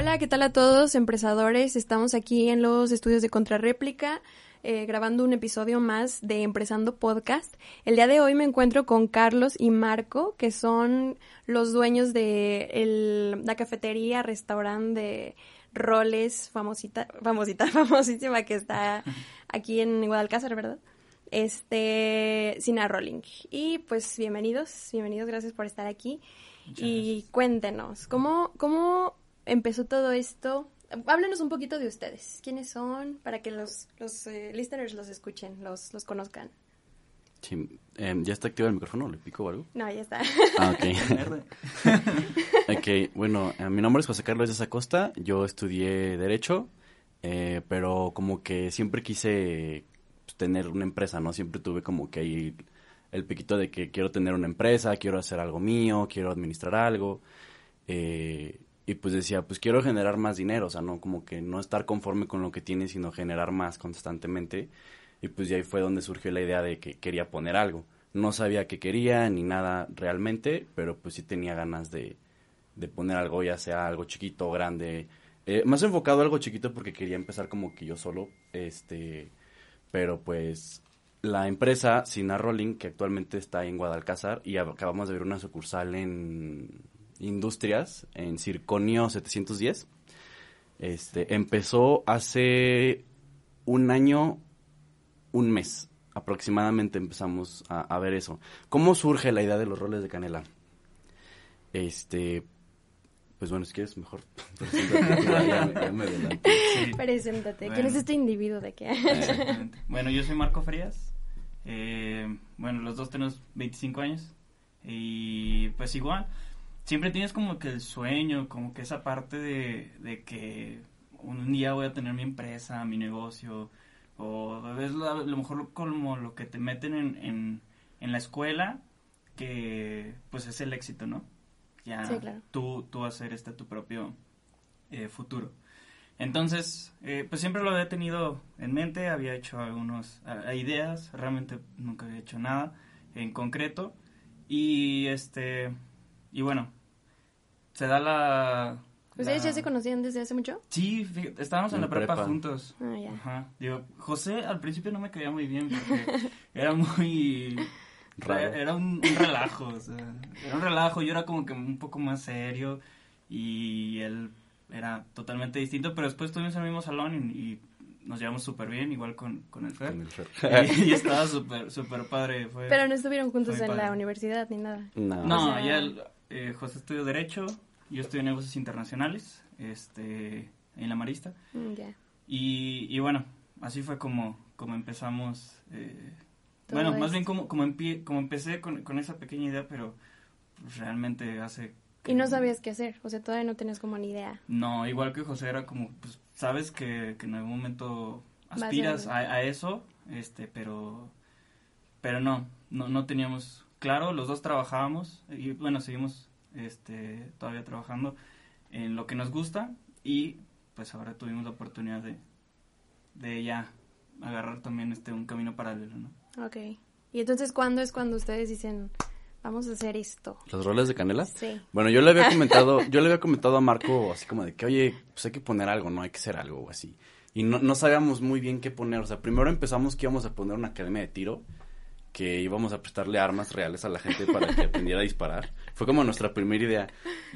Hola, ¿qué tal a todos, empresadores? Estamos aquí en los estudios de Contrarréplica. Eh, grabando un episodio más de Empresando Podcast. El día de hoy me encuentro con Carlos y Marco, que son los dueños de el, la cafetería, restaurante de roles famosita, famosita, famosísima que está aquí en Guadalcázar, ¿verdad? Este, Sina Rolling. Y pues bienvenidos, bienvenidos, gracias por estar aquí. y cuéntenos, ¿cómo, ¿cómo empezó todo esto? háblenos un poquito de ustedes. ¿Quiénes son? Para que los, los eh, listeners los escuchen, los, los conozcan. Sí, em, ¿ya está activo el micrófono? ¿Le pico o algo? No, ya está. Ah, ok. ok, bueno, eh, mi nombre es José Carlos de Acosta. Yo estudié Derecho, eh, pero como que siempre quise pues, tener una empresa, ¿no? Siempre tuve como que ahí el piquito de que quiero tener una empresa, quiero hacer algo mío, quiero administrar algo. Eh, y pues decía, pues quiero generar más dinero, o sea, no como que no estar conforme con lo que tiene, sino generar más constantemente. Y pues de ahí fue donde surgió la idea de que quería poner algo. No sabía qué quería ni nada realmente, pero pues sí tenía ganas de, de poner algo, ya sea algo chiquito grande. Eh, más enfocado a algo chiquito porque quería empezar como que yo solo, este, pero pues la empresa Sina Rolling, que actualmente está en Guadalcázar, y acabamos de ver una sucursal en Industrias en Circonio 710. Este, empezó hace un año, un mes aproximadamente empezamos a, ver eso. ¿Cómo surge la idea de los roles de canela? Este, pues bueno, si quieres mejor. Preséntate. ¿Quién es este individuo de qué? bueno, yo soy Marco Frías. Eh, bueno, los dos tenemos 25 años. Y pues igual, siempre tienes como que el sueño, como que esa parte de, que un día voy a tener mi empresa, mi negocio, o es lo, lo mejor como lo que te meten en, en, la escuela, que pues es el éxito, ¿no? Ya tú, tú hacer este tu propio eh, futuro. Entonces, eh, pues siempre lo había tenido en mente, había hecho algunas ideas, realmente nunca había hecho nada en concreto. Y este, y bueno, se da la... ¿Ustedes ya se conocían desde hace mucho? Sí, estábamos en, la prepa, juntos. Ah, ya. Ajá. Digo, José al principio no me caía muy bien porque era muy... Era un, relajo, o sea, era un relajo, yo era como que un poco más serio y él era totalmente distinto, pero después estuvimos en el mismo salón y, nos llevamos súper bien, igual con, con el Fer. y, estaba súper súper padre. Fue, pero no estuvieron juntos en la universidad ni nada. No, no ya eh, José estudió Derecho, yo estudié negocios internacionales, este, en la Marista. Mm, y, y, bueno, así fue como, como empezamos. Eh, bueno, más bien como, como, como empecé con, con, esa pequeña idea, pero realmente hace... y no sabías qué hacer, o sea, todavía no tenías como ni idea. No, igual que José era como, pues, sabes que, que en algún momento aspiras a, a, eso, este, pero, pero no, no, no teníamos claro, los dos trabajábamos y bueno, seguimos este, todavía trabajando en lo que nos gusta y pues ahora tuvimos la oportunidad de, de ya agarrar también este un camino paralelo, ¿no? Ok. ¿Y entonces cuándo es cuando ustedes dicen, vamos a hacer esto? ¿Los roles de canela? Sí. Bueno, yo le había comentado, yo le había comentado a Marco así como de que, oye, pues hay que poner algo, ¿no? Hay que hacer algo o así. Y no, no sabíamos muy bien qué poner. O sea, primero empezamos que íbamos a poner una academia de tiro que íbamos a prestarle armas reales a la gente para que aprendiera a disparar. Fue como nuestra primera idea.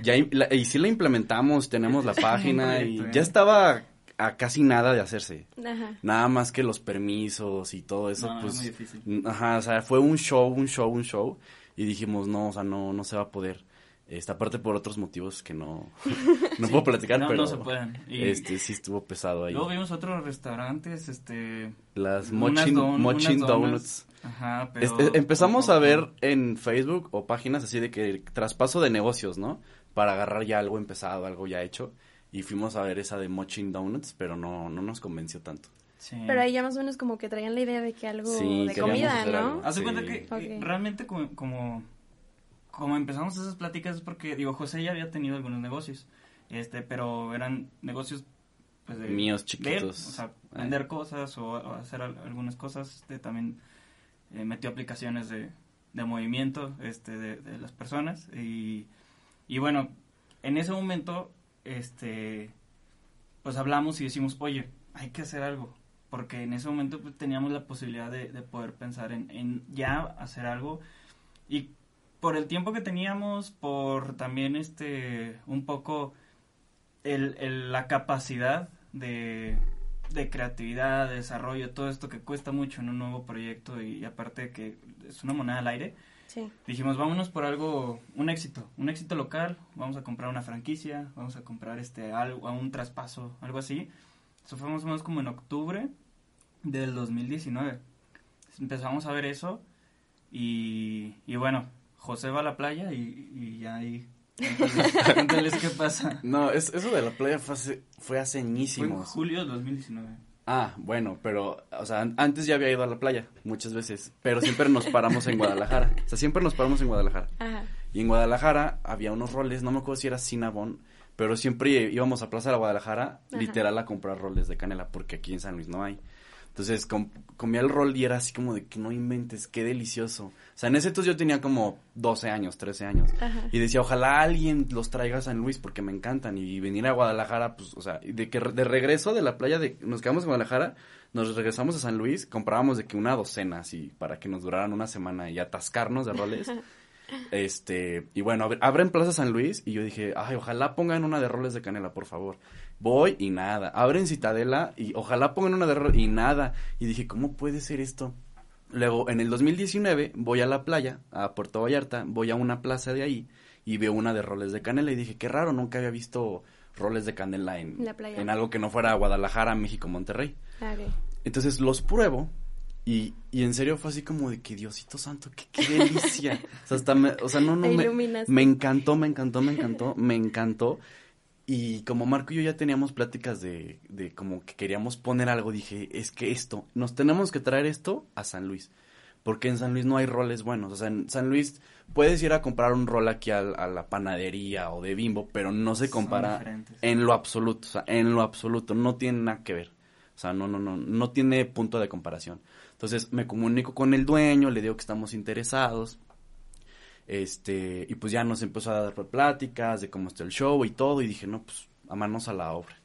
Ya, y sí la implementamos, tenemos la página y ya estaba a casi nada de hacerse. Nada más que los permisos y todo eso, pues. Ajá, o sea, fue un show, un show, un show. Y dijimos, no, o sea, no, no se va a poder. Esta parte por otros motivos que no, no puedo platicar, pero no se pueden. este sí estuvo pesado ahí. Luego vimos otros restaurantes, este las Mochin, Donuts. Ajá, pero empezamos a ver en Facebook o páginas así de que traspaso de negocios, ¿no? Para agarrar ya algo empezado, algo ya hecho. Y fuimos a ver esa de Mochin Donuts, pero no, no nos convenció tanto. Sí. Pero ahí ya más o menos como que traían la idea de que algo de comida, ¿no? Haz cuenta que realmente como como empezamos esas pláticas es porque, digo, José ya había tenido algunos negocios, este, pero eran negocios pues de, míos chiquitos. o sea, vender cosas o, hacer algunas cosas, este, también eh, metió aplicaciones de, de movimiento este, de, las personas y, y bueno, en ese momento este, pues hablamos y decimos, oye, hay que hacer algo, porque en ese momento pues, teníamos la posibilidad de, de poder pensar en, en, ya hacer algo y por el tiempo que teníamos, por también este, un poco el, el, la capacidad de, de creatividad, de desarrollo, todo esto que cuesta mucho en un nuevo proyecto y, aparte que es una moneda al aire, Sí. dijimos vámonos por algo un éxito un éxito local vamos a comprar una franquicia vamos a comprar este algo un traspaso algo así eso fue más o menos como en octubre del 2019 empezamos a ver eso y, y bueno José va a la playa y, y ya ahí cuéntales qué pasa No, es, eso de la playa fue hace, fue hace fue en añísimos. julio del 2019 Ah, bueno, pero, o sea, an- antes ya había ido a la playa muchas veces, pero siempre nos paramos en Guadalajara. O sea, siempre nos paramos en Guadalajara. Ajá. Y en Guadalajara había unos roles, no me acuerdo si era Cinnabon, pero siempre íbamos a Plaza de la Guadalajara, Ajá. literal, a comprar roles de canela, porque aquí en San Luis no hay. Entonces com- comía el rol y era así como de que no inventes, qué delicioso. O sea, en ese entonces yo tenía como 12 años, 13 años. Ajá. Y decía, ojalá alguien los traiga a San Luis porque me encantan. Y venir a Guadalajara, pues, o sea, de que re- de regreso de la playa, de nos quedamos en Guadalajara, nos regresamos a San Luis, comprábamos de que una docena, así, para que nos duraran una semana y atascarnos de roles. Este, y bueno, ab- abren Plaza San Luis y yo dije, ay, ojalá pongan una de roles de canela, por favor. Voy y nada. Abren Citadela y ojalá pongan una de roles y nada. Y dije, ¿cómo puede ser esto? Luego, en el 2019, voy a la playa, a Puerto Vallarta, voy a una plaza de ahí y veo una de roles de canela y dije, qué raro, nunca había visto roles de canela en, En la playa. en algo que no fuera Guadalajara, México, Monterrey. Entonces los pruebo y, y en serio fue así como de que Diosito santo, qué, qué delicia. o sea, hasta me, o sea, no, no, me, me encantó, me encantó, me encantó, me encantó. Y como Marco y yo ya teníamos pláticas de, de como que queríamos poner algo, dije, es que esto, nos tenemos que traer esto a San Luis. Porque en San Luis no hay roles buenos. O sea, en San Luis puedes ir a comprar un rol aquí al- a, la panadería o de bimbo, pero no se compara en lo absoluto. O sea, en lo absoluto. No tiene nada que ver. O sea, no, no, no, no tiene punto de comparación. Entonces me comunico con el dueño, le digo que estamos interesados. Este, y pues ya nos empezó a dar pláticas de cómo está el show y todo, y dije, no, pues, a manos a la obra.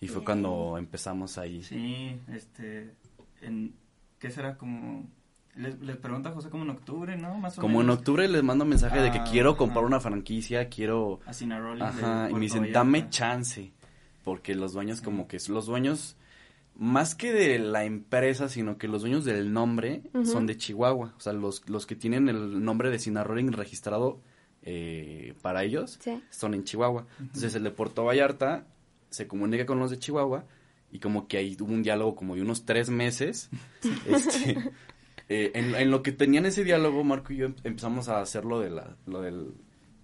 Y fue Bien. cuando empezamos ahí. Sí, este, en, ¿qué será como? Les, les pregunta José como en octubre, ¿no? Más o Como en octubre les mando mensaje de que Ah, quiero comprar una franquicia, quiero... A Ajá, y me dicen, dame chance. Porque los dueños como que, los dueños, más que de la empresa, sino que los dueños del nombre son de Chihuahua. O sea, los, los que tienen el nombre de Cinnarolling registrado eh, para ellos Sí. son en Chihuahua. Entonces el de Puerto Vallarta se comunica con los de Chihuahua y como que ahí hubo un diálogo como de unos tres meses. este, eh, en, en lo que tenían ese diálogo, Marco y yo em- empezamos a hacer lo de la, lo del,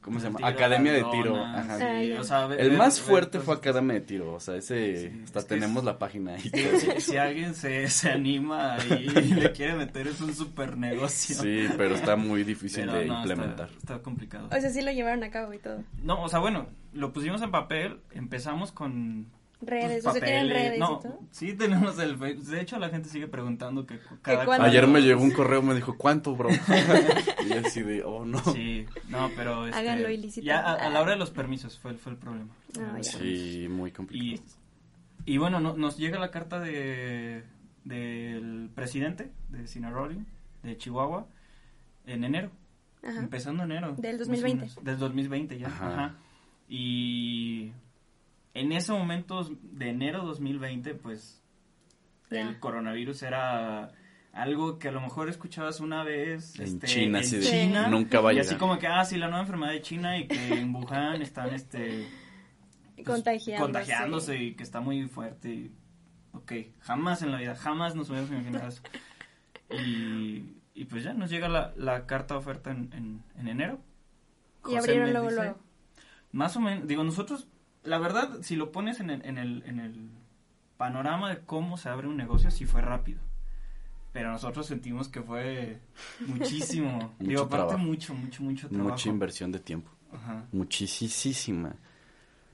¿cómo se llama? Academia de tiro. Ajá. sí, o sea, ver- El más ver fuerte fue Academia de Tiro, o sea, ese, Sí, hasta es tenemos es- la página ahí. Si, si alguien se, se anima y, le quiere meter es un super negocio. Sí, pero está muy difícil Pero de no, está- implementar. Está, complicado. O sea, sí lo llevaron a cabo y todo. No, o sea, bueno, lo pusimos en papel, empezamos con Redes, pues, o sea, tienen redes no, y todo. sí tenemos el Facebook. De hecho, la gente sigue preguntando que cada cuándo? Ayer me llegó un correo, me dijo, ¿cuánto, bro? y yo así de, oh, no. Sí, no, pero este, Háganlo ilícito. Ya a, a la hora de los permisos fue, el- fue el problema. Ah, ya. Sí, muy complicado. Y, y bueno, no- nos llega la carta de del presidente de Cinnarolling de Chihuahua en enero, Ajá. empezando enero. Del más o 2020. menos, Del 2020 ya. Ajá. Ajá. Y en ese momento de enero 2020, pues Ya. el coronavirus era algo que a lo mejor escuchabas una vez En este, China, en así de, China, nunca va a y así como que, ah, sí, la nueva enfermedad de China y que en Wuhan están, este... pues, Contagiándose. contagiándose y que está muy fuerte. Y, ok, jamás en la vida, jamás nos hubiéramos imaginado eso. Y, y pues ya nos llega la, la carta de oferta en, en, en enero. Y José abrieron luego, dice- luego. Más o menos, digo, nosotros, la verdad, si lo pones en el, en el, en el panorama de cómo se abre un negocio, sí fue rápido. Pero nosotros sentimos que fue muchísimo. Mucho digo, aparte trabajo. mucho, mucho, mucho trabajo. Mucha inversión de tiempo. Ajá. Muchísima.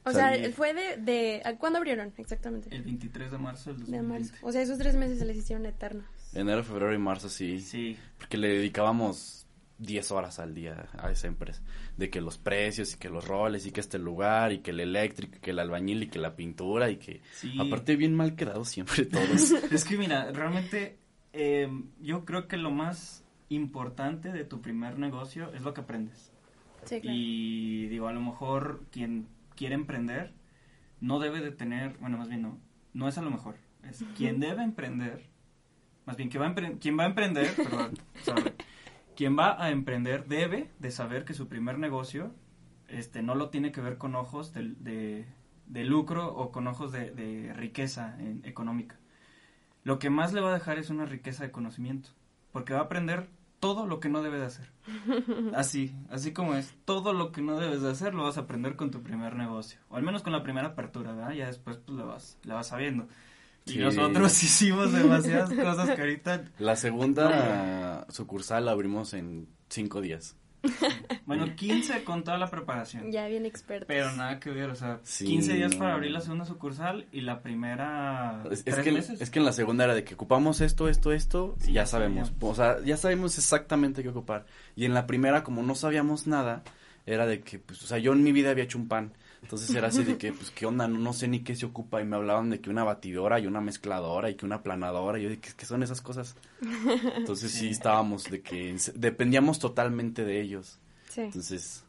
O sea, sea, fue de, de... ¿a ¿Cuándo abrieron exactamente? El 23 de marzo del De 2020. marzo. O sea, esos tres meses se les hicieron eternos. Enero, febrero y marzo, sí. Sí, Porque le dedicábamos 10 horas al día a esa empresa. De que los precios y que los roles y que este lugar y que el eléctrico y que el albañil y que la pintura y que... Aparte bien mal quedado siempre todos. es que mira, realmente eh, yo creo que lo más importante de tu primer negocio es lo que aprendes. Sí, claro. Y digo, a lo mejor quien quiere emprender no debe de tener, bueno, más bien no, no es a lo mejor, es quien debe emprender, más bien quien va a, quien va a emprender, perdón, quien va a emprender debe de saber que su primer negocio este, no lo tiene que ver con ojos de, de, lucro o con ojos de, riqueza económica. Lo que más le va a dejar es una riqueza de conocimiento, porque va a aprender todo lo que no debe de hacer. Así, así como es, todo lo que no debes de hacer lo vas a aprender con tu primer negocio, o al menos con la primera apertura, ¿verdad? Ya después pues lo vas, la vas sabiendo. Y nosotros hicimos demasiadas cosas que ahorita... La segunda sucursal la abrimos en cinco días. Bueno, 15 con toda la preparación. Ya bien experto. Pero nada que ver, o sea, 15 días para abrir la segunda sucursal y la primera es, que, meses. Es que en la segunda era de que ocupamos esto, esto, esto, y ya sabemos. O sea, ya sabemos exactamente qué ocupar. Y en la primera, como no sabíamos nada, era de que, pues, o sea, yo en mi vida había hecho un pan. Entonces era así de que, pues, ¿qué onda? No, sé ni qué se ocupa. Y me hablaban de que una batidora y una mezcladora y que una planadora. Y yo de que, ¿qué son esas cosas? Entonces sí, estábamos de que dependíamos totalmente de ellos. Sí. Entonces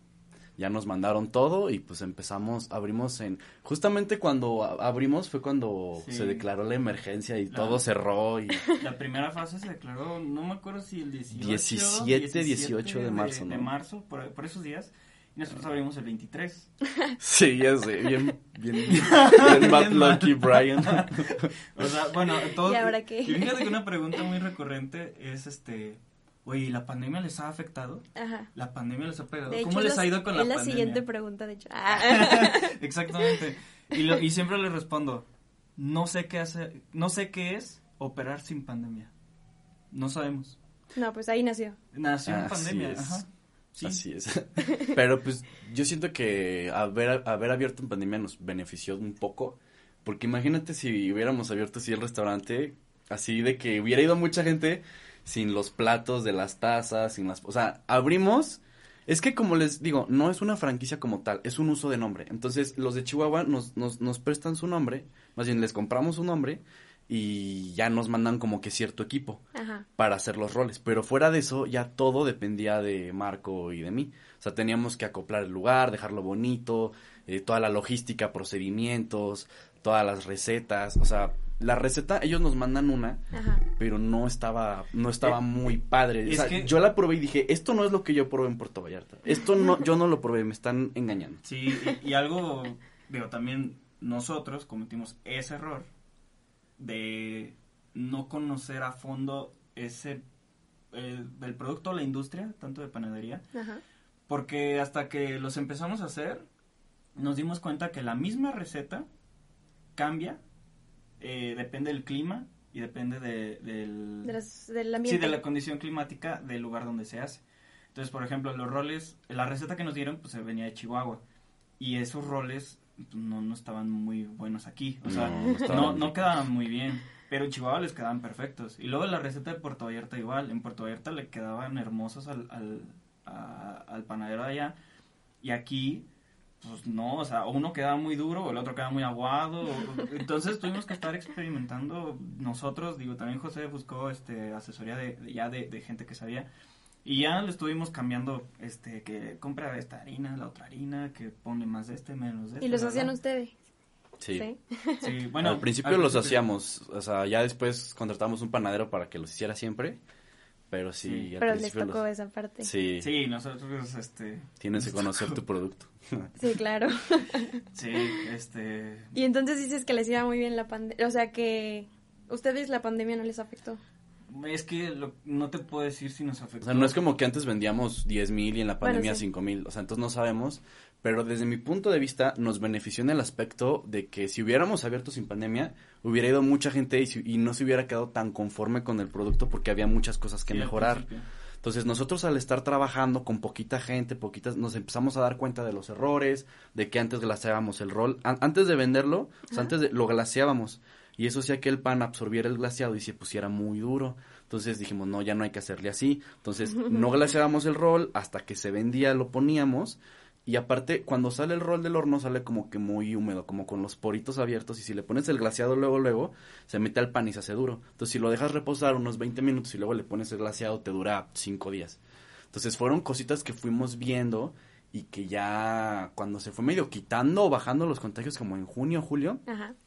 ya nos mandaron todo y pues empezamos, abrimos en, justamente cuando abrimos fue cuando se declaró la emergencia y todo cerró y... La primera fase se declaró, no me acuerdo si el 18, 17, 18 de, marzo, ¿no? De marzo, por, por esos días nosotros abrimos el 23. Sí, ya sé, bien, bien, bien bad lucky Brian. o sea, bueno, todo. ¿Y ahora qué? Y fíjate que una pregunta muy recurrente es este, oye, ¿la pandemia les ha afectado? Ajá. La pandemia les ha pegado. ¿Cómo les ha ido con la pandemia? Es la siguiente pregunta, de hecho. Exactamente. Y, lo, y siempre les respondo, no sé qué hace, no sé qué es operar sin pandemia. No sabemos. No, pues ahí nació. Nació en pandemia, ajá. Así es. Pero pues yo siento que haber, haber abierto en pandemia nos benefició un poco. Porque imagínate si hubiéramos abierto así el restaurante, así de que hubiera ido mucha gente sin los platos de las tazas, sin las... O sea, abrimos... Es que como les digo, no es una franquicia como tal, es un uso de nombre. Entonces, los de Chihuahua nos, nos, nos prestan su nombre, más bien les compramos su nombre y ya nos mandan como que cierto equipo para hacer los roles. Pero fuera de eso, ya todo dependía de Marco y de mí. O sea, teníamos que acoplar el lugar, dejarlo bonito, eh, toda la logística, procedimientos, todas las recetas. O sea, la receta, ellos nos mandan una, pero no estaba, no estaba eh, muy padre. O sea, yo la probé y dije, esto no es lo que yo probé en Puerto Vallarta. Esto no, yo no lo probé, me están engañando. Sí, y algo, digo, también nosotros cometimos ese error de no conocer a fondo ese el, producto, la industria, tanto de panadería, porque hasta que los empezamos a hacer, nos dimos cuenta que la misma receta cambia, eh, depende del clima y depende de, del, del ambiente. Sí, de la condición climática del lugar donde se hace. Entonces, por ejemplo, los roles, la receta que nos dieron, pues venía de Chihuahua. Y esos roles no, no estaban muy buenos aquí. O sea, no, no, quedaban muy bien. Pero en Chihuahua les quedaban perfectos. Y luego la receta de Puerto Vallarta igual. En Puerto Vallarta le quedaban hermosos al, al, al panadero de allá. Y aquí, pues no, o sea, uno quedaba muy duro o el otro quedaba muy aguado. entonces tuvimos que estar experimentando nosotros. Digo, también José buscó este, asesoría de, ya de, de gente que sabía. Y ya le estuvimos cambiando, este, que compra esta harina, la otra harina, que pone más de este, menos de este. ¿Y los hacían ustedes? Sí. sí. bueno. Al principio los hacíamos, o sea, ya después contratamos un panadero para que los hiciera siempre. Pero sí, Pero les tocó esa parte. Sí. Sí, nosotros, este... Tienes que conocer tu producto. sí, claro. sí, este... Y entonces dices que les iba muy bien la pandemia, o sea que ustedes la pandemia no les afectó. Es que no te puedo decir si nos afectó. O sea, no es como que antes vendíamos 10 mil y en la pandemia cinco mil. O sea, entonces no sabemos. Pero desde mi punto de vista nos benefició en el aspecto de que si hubiéramos abierto sin pandemia, hubiera ido mucha gente y, no se hubiera quedado tan conforme con el producto porque había muchas cosas que mejorar. Entonces nosotros al estar trabajando con poquita gente, poquitas, nos empezamos a dar cuenta de los errores, de que antes glaseábamos el rol, antes de venderlo, o sea, antes de lo glaseábamos y eso hacía que el pan absorbiera el glaseado y se pusiera muy duro. Entonces dijimos, no, ya no hay que hacerle así. Entonces no glaseábamos el rol hasta que se vendía, lo poníamos. Y aparte, cuando sale el rol del horno, sale como que muy húmedo, como con los poritos abiertos. Y si le pones el glaseado luego, luego, se mete al pan y se hace duro. Entonces, si lo dejas reposar unos 20 minutos y luego le pones el glaseado, te dura 5 días. Entonces, fueron cositas que fuimos viendo y que ya cuando se fue medio quitando o bajando los contagios, como en junio, julio,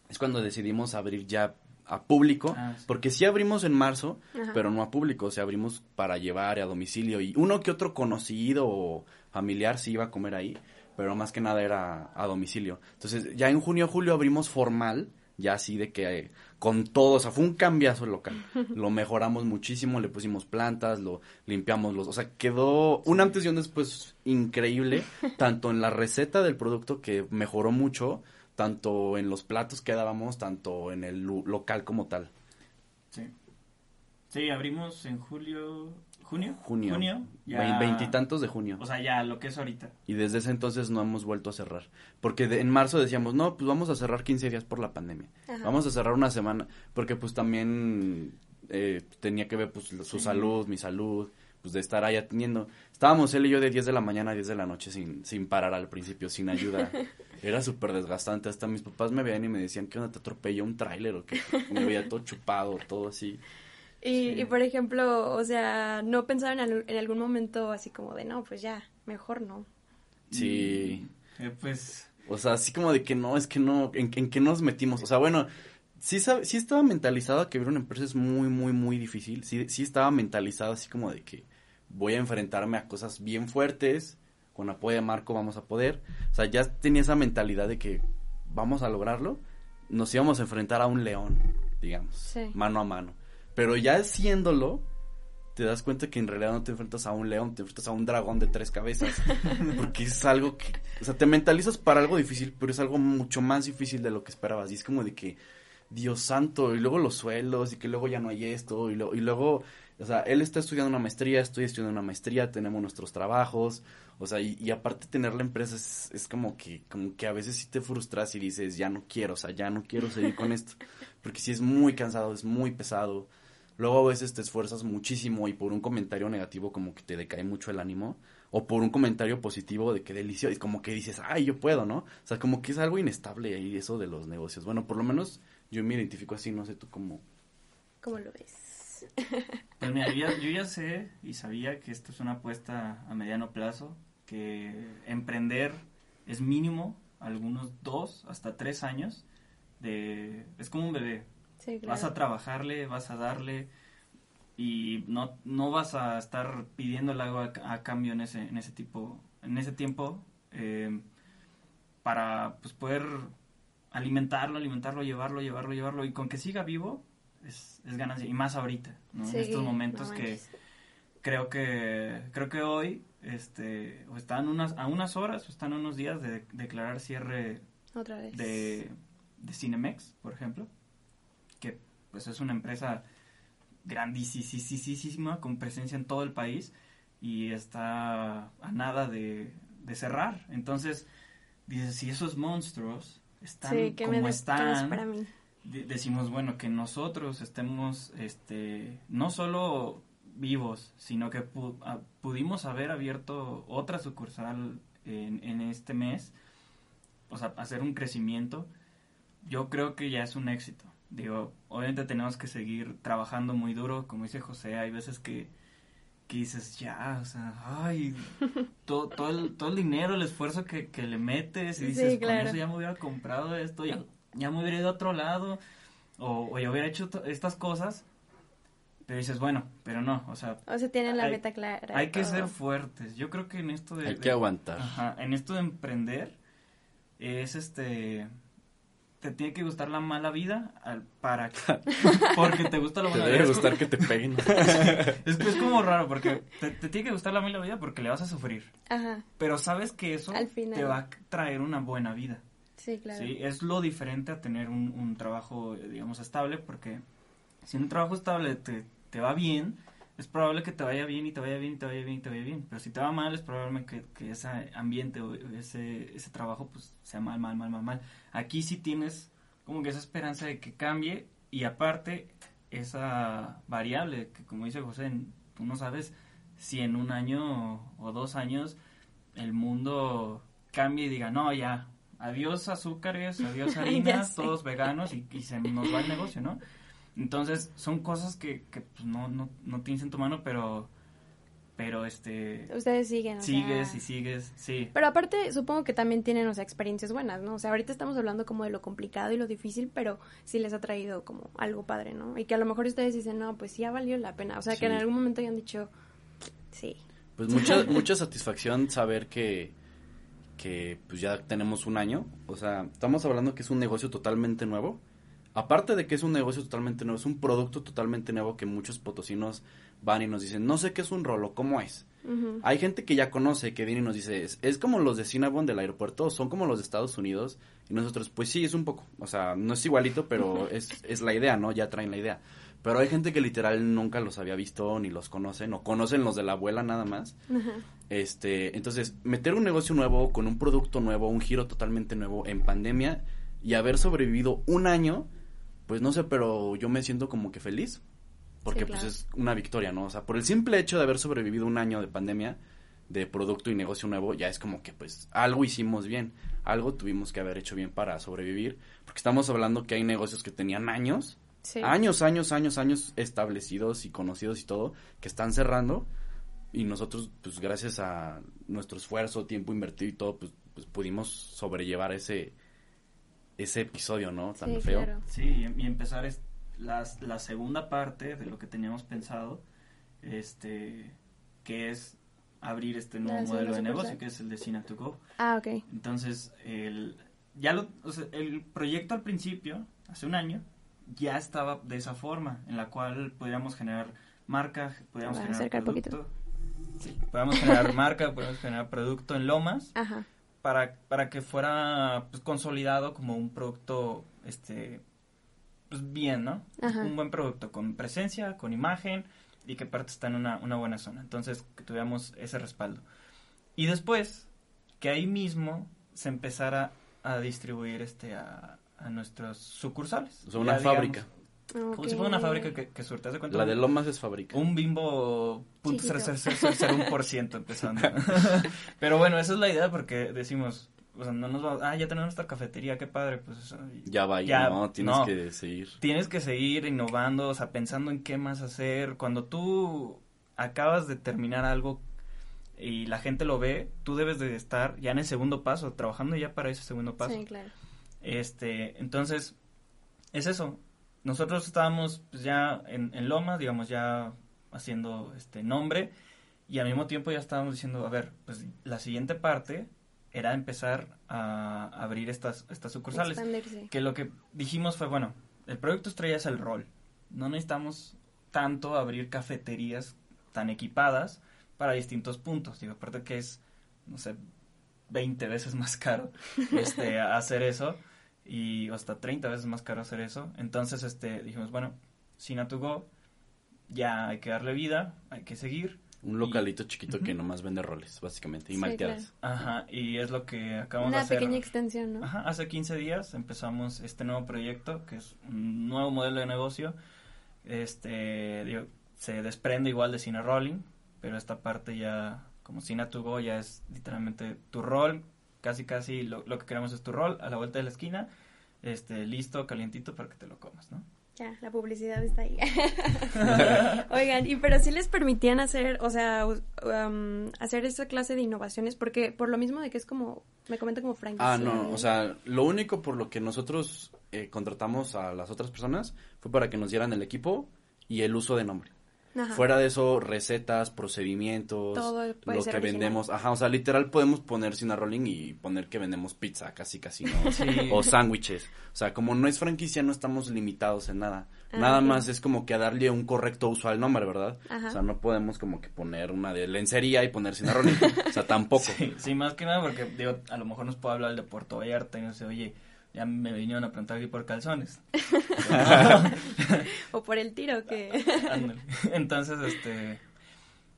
es cuando decidimos abrir ya a público, ah, porque sí abrimos en marzo, pero no a público, o sea, abrimos para llevar a domicilio y uno que otro conocido o familiar sí iba a comer ahí, pero más que nada era a domicilio. Entonces, ya en junio, julio abrimos formal, ya así de que eh, con todo, o sea, fue un cambiazo local. Lo mejoramos muchísimo, le pusimos plantas, lo limpiamos los, o sea, quedó un antes y un después increíble, tanto en la receta del producto que mejoró mucho, tanto en los platos que dábamos, tanto en el local como tal. Sí. Sí, abrimos en julio, junio. Junio. Junio. Veintitantos de junio. O sea, ya lo que es ahorita. Y desde ese entonces no hemos vuelto a cerrar. Porque en marzo decíamos, no, pues vamos a cerrar 15 días por la pandemia. Vamos a cerrar una semana. Porque pues también eh, tenía que ver pues su salud, mi salud pues de estar ahí atendiendo. Estábamos él y yo de 10 de la mañana a 10 de la noche sin, sin parar al principio, sin ayuda. Era súper desgastante. Hasta mis papás me veían y me decían que onda te atropelló un tráiler o que me veía todo chupado, todo así. Y, y por ejemplo, o sea, ¿no pensaron en, algún momento así como de, no, pues ya, mejor no? Sí. Eh, pues... O sea, así como de que no, es que no, ¿en, en qué nos metimos? O sea, bueno, sí, sí estaba mentalizado que abrir una empresa es muy, muy, muy difícil. Sí, sí estaba mentalizado así como de que voy a enfrentarme a cosas bien fuertes, con apoyo de Marco vamos a poder. O sea, ya tenía esa mentalidad de que vamos a lograrlo. Nos íbamos a enfrentar a un león, digamos, mano a mano. Pero ya haciéndolo, te das cuenta que en realidad no te enfrentas a un león, te enfrentas a un dragón de tres cabezas. porque es algo que, o sea, te mentalizas para algo difícil, pero es algo mucho más difícil de lo que esperabas. Y es como de que, Dios santo, y luego los suelos, y que luego ya no hay esto, y, lo, y luego o sea, él está estudiando una maestría, estoy estudiando una maestría, tenemos nuestros trabajos, o sea, y, aparte tener la empresa es, es, como que como que a veces sí te frustras y dices, ya no quiero, o sea, ya no quiero seguir con esto, porque sí es muy cansado, es muy pesado. Luego a veces te esfuerzas muchísimo y por un comentario negativo como que te decae mucho el ánimo, o por un comentario positivo de que delicioso, y como que dices, ay, yo puedo, ¿no? O sea, como que es algo inestable ahí eso de los negocios. Bueno, por lo menos yo me identifico así, no sé tú cómo. ¿Cómo lo ves? Pues mira, yo ya, sé y sabía que esto es una apuesta a mediano plazo, que emprender es mínimo algunos dos hasta tres años de es como un bebé vas a trabajarle vas a darle y no no vas a estar pidiendo el agua a, cambio en ese en ese tipo en ese tiempo eh, para pues poder alimentarlo alimentarlo llevarlo llevarlo llevarlo. Y con que siga vivo es, es ganancia. Y más ahorita, ¿no? en estos momentos que creo que creo que hoy este o están unas a unas horas o están unos días de declarar cierre de de Cinemex por ejemplo pues es una empresa grandísima con presencia en todo el país y está a nada de, de cerrar entonces dices si esos monstruos están como están para mí? decimos, bueno, que nosotros estemos, este, no solo vivos, sino que ah, pudimos haber abierto otra sucursal en, en este mes, o sea, hacer un crecimiento, yo creo que ya es un éxito. Digo, obviamente tenemos que seguir trabajando muy duro, como dice José, hay veces que, que dices, ya, o sea, ay, todo, todo, el, todo el dinero, el esfuerzo que, que le metes, y dices, con eso ya me hubiera comprado esto, ya ya me hubiera ido a otro lado, o, o ya hubiera hecho estas cosas, pero dices, bueno, pero no, o sea... O sea, tienen la meta clara. Hay que ser fuertes. Yo creo que en esto de... Hay que aguantar. Ajá, en esto de emprender, es este... Te tiene que gustar la mala vida al, para porque te gusta la buena vida. Te debe gustar que te peguen. es, es como raro porque te, tiene que gustar la mala vida porque le vas a sufrir. Ajá. Pero sabes que eso te va a traer una buena vida. Sí, claro. Sí, es lo diferente a tener un, un trabajo, digamos, estable, porque si un trabajo estable te, te va bien, es probable que te vaya bien y te vaya bien y te vaya bien y te vaya bien. Pero si te va mal, es probable que, que ese ambiente o ese, ese trabajo pues sea mal, mal, mal, mal, mal. Aquí sí tienes como que esa esperanza de que cambie y aparte esa variable que como dice José, tú no sabes si en un año o dos años el mundo cambie y diga, no, ya, adiós azúcares, adiós harinas, todos veganos y, y, se nos va el negocio, ¿no? Entonces, son cosas que, que pues, no, no, no tienes en tu mano, pero pero este ustedes siguen sigues y sigues sí. Pero aparte supongo que también tienen o sea experiencias buenas no o sea ahorita estamos hablando como de lo complicado y lo difícil pero sí les ha traído como algo padre no y que a lo mejor ustedes dicen no pues sí ha valido la pena o sea que en algún momento hayan dicho sí pues mucha mucha satisfacción saber que que pues ya tenemos un año. O sea estamos hablando que es un negocio totalmente nuevo aparte de que es un negocio totalmente nuevo, es un producto totalmente nuevo que muchos potosinos van y nos dicen, no sé qué es un rolo, ¿cómo es? Hay gente que ya conoce, que viene y nos dice, es, como los de Cinnabon del aeropuerto, son como los de Estados Unidos, y nosotros, pues sí, es un poco, o sea, no es igualito, pero es, es la idea, ¿no? Ya traen la idea. Pero hay gente que literal nunca los había visto, ni los conocen, o conocen los de la abuela nada más. Este, entonces, meter un negocio nuevo, con un producto nuevo, un giro totalmente nuevo en pandemia, y haber sobrevivido un año, pues no sé, pero yo me siento como que feliz. Porque pues es una victoria, ¿no? O sea, por el simple hecho de haber sobrevivido un año de pandemia, de producto y negocio nuevo, ya es como que pues algo hicimos bien, algo tuvimos que haber hecho bien para sobrevivir, porque estamos hablando que hay negocios que tenían años, años, años, años, años establecidos y conocidos y todo, que están cerrando y nosotros pues gracias a nuestro esfuerzo, tiempo invertido y todo, pues, pues pudimos sobrellevar ese ese episodio, ¿no? Tan feo. Sí, y empezar es la, la segunda parte de lo que teníamos pensado, este, que es abrir este nuevo modelo de negocio, que es el de Cina to Go. Ah, ok. Entonces, el, ya lo, o sea, el proyecto al principio, hace un año, ya estaba de esa forma, en la cual podíamos generar marca, podíamos generar producto. Sí, podíamos generar marca, podíamos generar producto en lomas. Ajá para, para que fuera pues, consolidado como un producto este pues bien, ¿no? Un buen producto con presencia, con imagen y que aparte está en una, una buena zona. Entonces, que tuviéramos ese respaldo. Y después, que ahí mismo se empezara a distribuir este a, a nuestros sucursales. O sea, una fábrica. Como si fuera una fábrica que, que surte. cuenta? La de Lomas es fábrica. Un bimbo punto por ciento empezando. Pero bueno, esa es la idea porque decimos, o sea, no nos vamos, ah, ya tenemos nuestra cafetería, qué padre, pues ya va, ya, no, tienes que seguir. Tienes que seguir innovando, o sea, pensando en qué más hacer. Cuando tú acabas de terminar algo y la gente lo ve, tú debes de estar ya en el segundo paso, trabajando ya para ese segundo paso. Sí, claro. Este, entonces, es eso, nosotros estábamos pues, ya en, en Lomas, digamos, ya haciendo este nombre y al mismo tiempo ya estábamos diciendo, a ver, pues la siguiente parte era empezar a abrir estas, estas sucursales. Que lo que dijimos fue, bueno, el proyecto estrella es el rol. No necesitamos tanto abrir cafeterías tan equipadas para distintos puntos. Digo, aparte que es, no sé, 20 veces más caro este, hacer eso y hasta 30 veces más caro hacer eso. Entonces, este, dijimos, bueno, Sina to Go, ya hay que darle vida, hay que seguir. Un localito chiquito que nomás vende roles, básicamente, y malteadas. Ajá, y es lo que acabamos de hacer. Una pequeña extensión, ¿no? Ajá, hace 15 días empezamos este nuevo proyecto, que es un nuevo modelo de negocio. Este, se desprende igual de Cine Rolling, pero esta parte ya, como Cine to Go, ya es literalmente tu rol, casi casi lo, lo que queremos es tu rol a la vuelta de la esquina, este, listo, calientito para que te lo comas, ¿no? Ya, la publicidad está ahí. Oigan, y pero si les permitían hacer, o sea, um, hacer esa clase de innovaciones, porque por lo mismo de que es como, me comenta como franquicia. Ah, no, o sea, lo único por lo que nosotros eh, contratamos a las otras personas fue para que nos dieran el equipo y el uso de nombre. Fuera de eso, recetas, procedimientos, lo que vendemos. Ajá, o sea, literal podemos poner Rolling y poner que vendemos pizza, casi, casi, ¿no? O sándwiches. O sea, como no es franquicia, no estamos limitados en nada. Ah, nada más es como que a darle un correcto uso al nombre, ¿verdad? O sea, no podemos como que poner una de lencería y poner Rolling. o sea, tampoco. Sí, más que nada porque, digo, a lo mejor nos puede hablar de Puerto Vallarta y no sé, oye ya me vinieron a preguntar aquí por calzones. o por el tiro que... Entonces, este...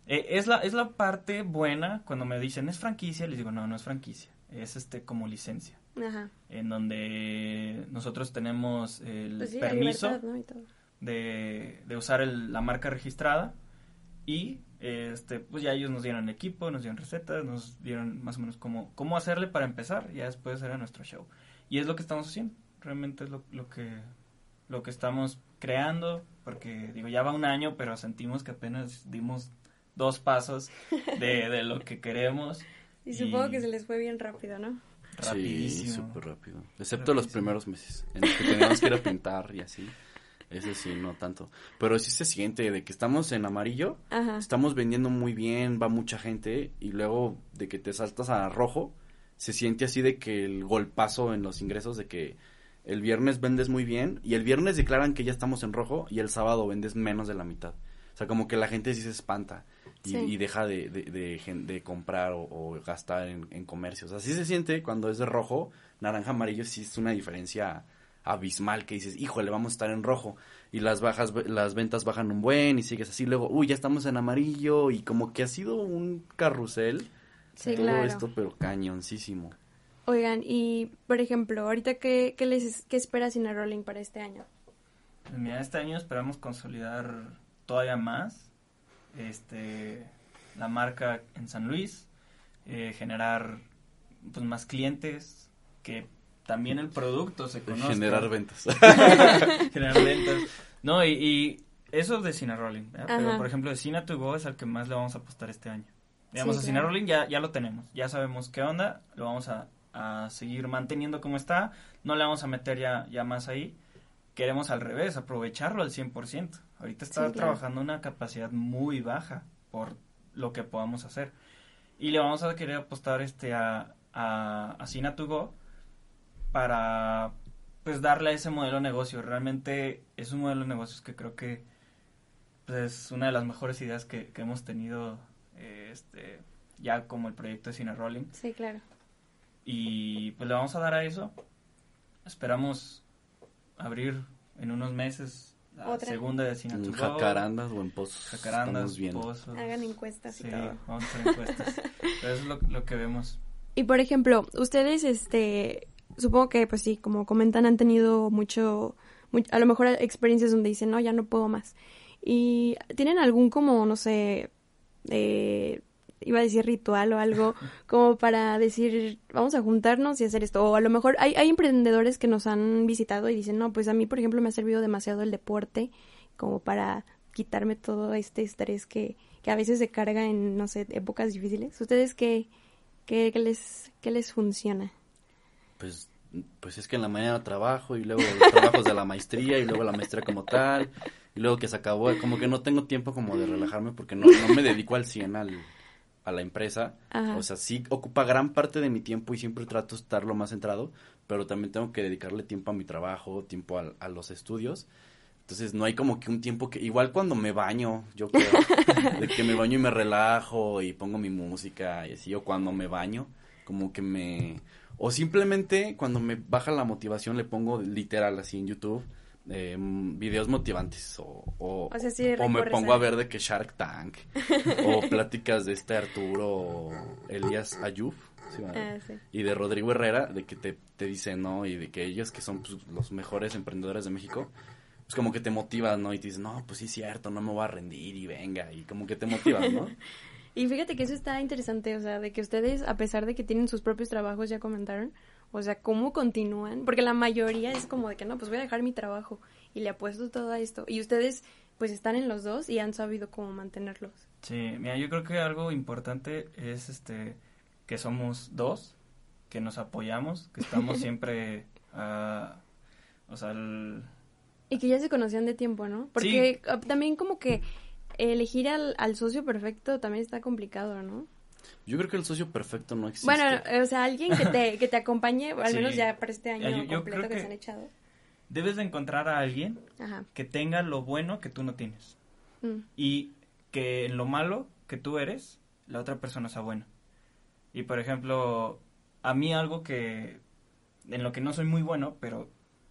Eh, es, la, es la parte buena cuando me dicen, ¿es franquicia? Les digo, no, no es franquicia. Es este como licencia. Ajá. En donde nosotros tenemos el pues permiso. de, de usar el- la marca registrada y este pues ya ellos nos dieron equipo, nos dieron recetas, nos dieron más o menos cómo, cómo hacerle para empezar, ya después era nuestro show. Y es lo que estamos haciendo, realmente es lo, lo que lo que estamos creando, porque digo, ya va un año, pero sentimos que apenas dimos dos pasos de, de lo que queremos. Y supongo Y- que se les fue bien rápido, ¿no? Sí, Rapidísimo. súper rápido. Excepto los Rapidísimo. primeros meses, en los que teníamos que ir a pintar y así. Ese sí, no tanto. Pero sí se siente de que estamos en amarillo, Ajá. estamos vendiendo muy bien, va mucha gente, y luego de que te saltas a rojo, se siente así de que el golpazo en los ingresos, de que el viernes vendes muy bien, y el viernes declaran que ya estamos en rojo, y el sábado vendes menos de la mitad. O sea, como que la gente sí se espanta y, Sí. y deja de, de, de gen- de comprar o, o gastar en, en comercios. Así se siente cuando es de rojo, naranja, amarillo, sí es una diferencia abismal que dices, híjole, vamos a estar en rojo y las bajas las ventas bajan un buen y sigues así luego, uy, ya estamos en amarillo y como que ha sido un carrusel Sí, todo claro. esto, pero cañoncísimo. Oigan, y por ejemplo, ahorita qué, qué les qué espera Cine Rolling para este año? Pues mira, este año esperamos consolidar todavía más este la marca en San Luis, eh, generar pues más clientes, que también el producto se conozca. Generar ventas. generar ventas. No, y, y eso de Cine Rolling, pero por ejemplo de Cine to Go es al que más le vamos a apostar este año. Digamos, Sí, a Cine claro. Rolling ya, ya lo tenemos, ya sabemos qué onda, lo vamos a, a seguir manteniendo como está, no le vamos a meter ya, ya más ahí, queremos al revés, aprovecharlo al 100%. Ahorita está Sí, claro. trabajando una capacidad muy baja por lo que podamos hacer. Y le vamos a querer apostar este a, a, a Cine to Go para pues darle a ese modelo de negocio. Realmente es un modelo de negocios que creo que pues, es una de las mejores ideas que, que hemos tenido eh, este ya como el proyecto de Cine Rolling. Sí, claro. Y pues le vamos a dar a eso. Esperamos abrir en unos meses la Otra. segunda de Cine Go. jacarandas o en pozos. Jacarandas, pozos. Hagan encuestas y Sí, todo. vamos a hacer encuestas. Pero eso es lo, lo que vemos. Y por ejemplo, ustedes, este, supongo que, pues sí, como comentan, han tenido mucho, mu- a lo mejor experiencias donde dicen, no, ya no puedo más. Y tienen algún como, no sé, eh, iba a decir ritual o algo, como para decir, vamos a juntarnos y hacer esto. O a lo mejor hay, hay emprendedores que nos han visitado y dicen, no, pues a mí, por ejemplo, me ha servido demasiado el deporte como para quitarme todo este estrés que, que a veces se carga en, no sé, épocas difíciles. ¿Ustedes qué, qué, qué les, qué les funciona? Pues, pues es que en la mañana trabajo y luego trabajos de la maestría y luego la maestría como tal y luego que se acabó, como que no tengo tiempo como de relajarme porque no, no me dedico al 100 al, a la empresa. Ajá. O sea, sí ocupa gran parte de mi tiempo y siempre trato de estar lo más centrado, pero también tengo que dedicarle tiempo a mi trabajo, tiempo al- a, los estudios. Entonces no hay como que un tiempo que, igual cuando me baño, yo creo, de que me baño y me relajo y pongo mi música y así, o cuando me baño, como que me... O simplemente cuando me baja la motivación le pongo literal así en YouTube eh, videos motivantes o, o, O sea, sí o me pongo a- ver de que Shark Tank o pláticas de este Arturo Elías Ayub ¿sí, verdad? Ah, sí. y de Rodrigo Herrera de que te, te dicen no y de que ellos que son pues, los mejores emprendedores de México pues como que te motivas no y te dicen no pues sí es cierto no me voy a rendir y venga y como que te motivas no Y fíjate que eso está interesante, o sea, de que ustedes, a pesar de que tienen sus propios trabajos, ya comentaron, o sea, cómo continúan, porque la mayoría es como de que no, pues voy a dejar mi trabajo y le apuesto todo a esto. Y ustedes, pues están en los dos y han sabido cómo mantenerlos. Sí, mira, yo creo que algo importante es este que somos dos, que nos apoyamos, que estamos siempre a o sea, el- Y que ya se conocían de tiempo, ¿no? Porque también como que elegir al, al socio perfecto también está complicado, ¿no? Yo creo que el socio perfecto no existe Bueno, o sea, alguien que te, que te acompañe, al Sí. menos ya para este año yo- yo completo que, que- se han echado. debes de encontrar a alguien Ajá. que tenga lo bueno que tú no tienes Mm. y que en lo malo que tú eres, la otra persona sea buena. Y por ejemplo, a mí algo que en lo que no soy muy bueno, pero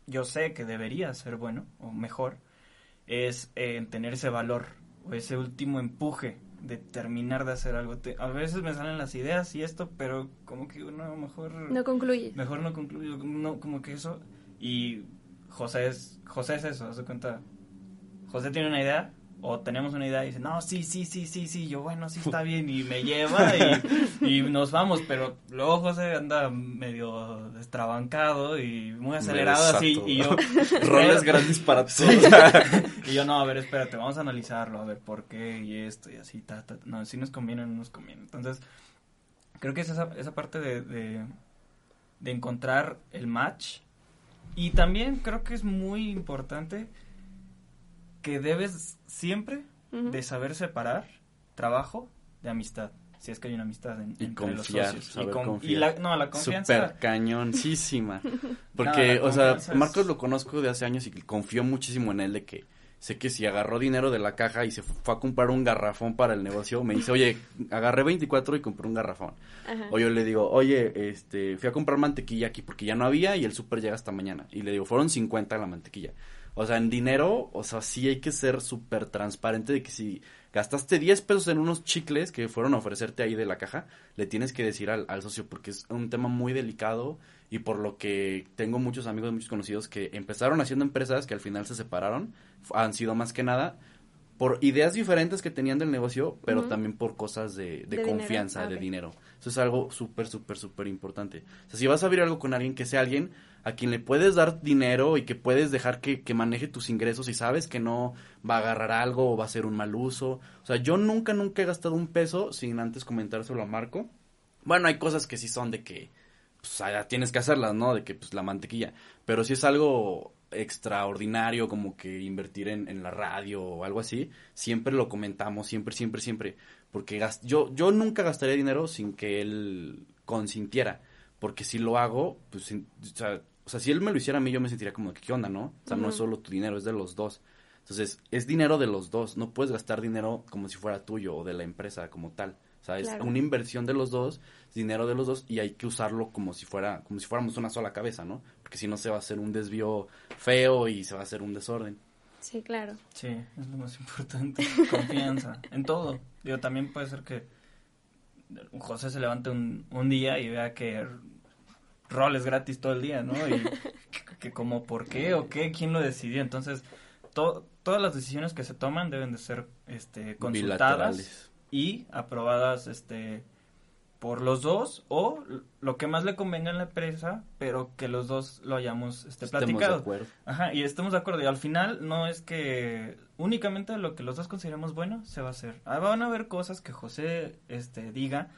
yo sé que debería ser bueno o mejor, es eh, en tener ese valor o ese último empuje de terminar de hacer algo. Te- a veces me salen las ideas y esto, pero como que uno mejor No concluye. mejor no concluyo, no como que eso y José es José es eso, haz de cuenta José tiene una idea, o tenemos una idea y dice, no, sí, sí, sí, sí, sí, yo, bueno, sí está bien, y me lleva y, y nos vamos, pero luego José anda medio destrabancado y muy acelerado así, y yo... Roles grandes para todos. y yo, no, a ver, espérate, vamos a analizarlo, a ver por qué y esto y así, ta, ta, no, si nos conviene o no nos conviene. Entonces, creo que es esa, esa parte de, de, de encontrar el match y también creo que es muy importante que debes siempre de saber separar trabajo de amistad. Si es que hay una amistad en, Y entre los socios. y, con- confiar. y la, no, la confianza. Súper cañoncísima. Porque, No, o sea, es- Marcos lo conozco de hace años y confío muchísimo en él de que sé que si agarró dinero de la caja y se fue a comprar un garrafón para el negocio, me dice, oye, agarré 24 y compré un garrafón. Ajá. O yo le digo, oye, este, fui a comprar mantequilla aquí porque ya no había y el súper llega hasta mañana. Y le digo, fueron 50 la mantequilla. O sea, en dinero, o sea, sí hay que ser súper transparente de que si gastaste 10 pesos en unos chicles que fueron a ofrecerte ahí de la caja, le tienes que decir al, al socio porque es un tema muy delicado y por lo que tengo muchos amigos, muchos conocidos que empezaron haciendo empresas que al final se separaron, han sido más que nada por ideas diferentes que tenían del negocio, pero también por cosas de, de De dinero. confianza, Ah, de ok. dinero. Eso es algo súper, súper, súper importante. O sea, si vas a abrir algo con alguien, que sea alguien a quien le puedes dar dinero y que puedes dejar que, que maneje tus ingresos y sabes que no va a agarrar algo o va a hacer un mal uso. O sea, yo nunca, nunca he gastado un peso sin antes comentárselo a Marco. Bueno, hay cosas que sí son de que pues ah, tienes que hacerlas, ¿no? De que pues la mantequilla. Pero si es algo extraordinario como que invertir en, la radio o algo así, siempre lo comentamos, siempre, siempre, siempre. Porque gas- yo, yo nunca gastaría dinero sin que él consintiera. Porque si lo hago, pues, sea, si él me lo hiciera a mí, yo me sentiría como que, ¿qué onda, no? O sea, no es solo tu dinero, es de los dos. Entonces, es dinero de los dos. No puedes gastar dinero como si fuera tuyo o de la empresa como tal. O sea, es Claro. una inversión de los dos, es dinero de los dos y hay que usarlo como si fuera, como si fuéramos una sola cabeza, ¿no? Porque si no se va a hacer un desvío feo y se va a hacer un desorden. Sí, claro. Sí, es lo más importante. Confianza. en todo. Digo, también puede ser que José se levante un, un día y vea que roles gratis todo el día, ¿no? Y que, que como por qué o qué, quién lo decidió. Entonces, to- todas las decisiones que se toman deben de ser este, consultadas y aprobadas este por los dos o lo que más le convenga en la empresa, pero que los dos lo hayamos este, Estemos de platicado. acuerdo. Ajá, y estamos de acuerdo. Y al final no es que únicamente lo que los dos consideremos bueno se va a hacer. Ah, van a haber cosas que José este, diga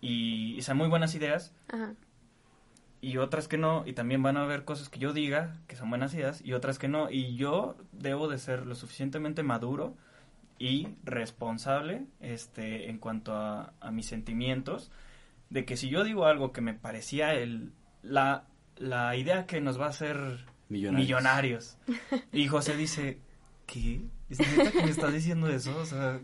y, y sean muy buenas ideas Ajá. Y otras que no. Y también van a haber cosas que yo diga que son buenas ideas y otras que no. Y yo debo de ser lo suficientemente maduro y responsable este, en cuanto a, a mis sentimientos. De que si yo digo algo que me parecía el, la, la idea que nos va a hacer Millonarios. millonarios. Y José dice, ¿qué? ¿Es neta que me estás diciendo eso? O sea,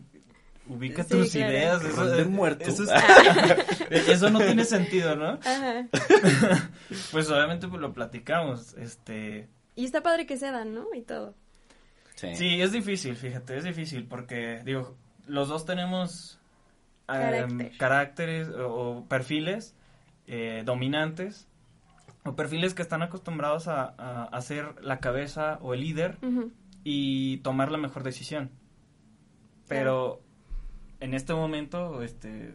ubica Sí, tus claro. ideas. Eso, del muerto. Eso, es- eso no tiene sentido, ¿no? Ajá. Pues obviamente pues, lo platicamos. Este, Y está padre que se dan, ¿no? Y todo. Sí. sí, es difícil, fíjate, es difícil porque, digo, los dos tenemos em, Carácter. caracteres o, o perfiles eh, dominantes o perfiles que están acostumbrados a, a, a ser la cabeza o el líder y tomar la mejor decisión. Pero en este momento, este,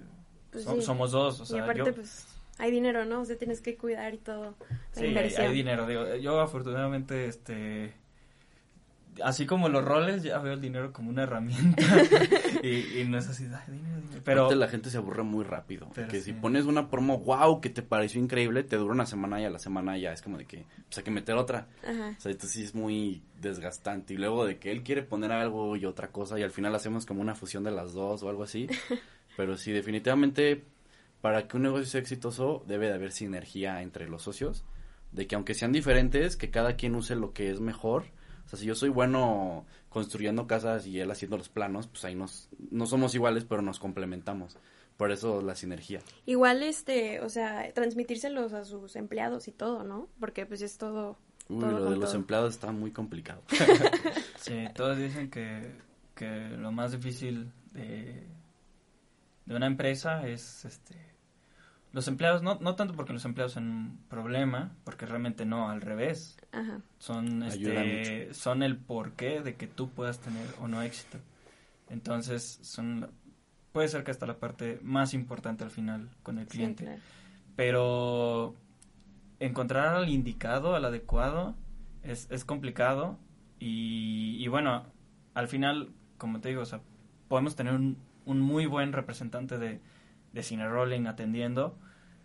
Pues so- sí. somos dos, o y sea, aparte, yo, pues, hay dinero, ¿no? O sea, tienes que cuidar y todo. La sí, hay, hay dinero. Digo, yo afortunadamente, este, así como los roles, ya veo el dinero como una herramienta y, y no es así, ay, dinero, dinero. Pero Aparte, la gente se aburre muy rápido. Que sí. si pones una promo, wow, que te pareció increíble, te dura una semana y a la semana ya es como de que pues hay que meter otra. Ajá. O sea, entonces sí es muy desgastante. Y luego de que él quiere poner algo y otra cosa y al final hacemos como una fusión de las dos o algo así. Pero sí, definitivamente, para que un negocio sea exitoso, debe de haber sinergia entre los socios. De que aunque sean diferentes, que cada quien use lo que es mejor. O sea, si yo soy bueno construyendo casas y él haciendo los planos, pues ahí nos, no somos iguales, pero nos complementamos. Por eso la sinergia. Igual, este, o sea, transmitírselos a sus empleados y todo, ¿no? Porque, pues, es todo. Uy, todo lo de los todo. empleados está muy complicado. sí, todos dicen que, que lo más difícil de, de una empresa es, este, los empleados, no, no tanto porque los empleados son un problema, porque realmente no, al revés. Ajá. Son, este, son el porqué de que tú puedas tener o no éxito. Entonces, son puede ser que hasta la parte más importante al final con el cliente. Pero encontrar al indicado, al adecuado, es, es complicado. Y, y, bueno, al final, como te digo, o sea, podemos tener un, un muy buen representante de, de cine rolling atendiendo.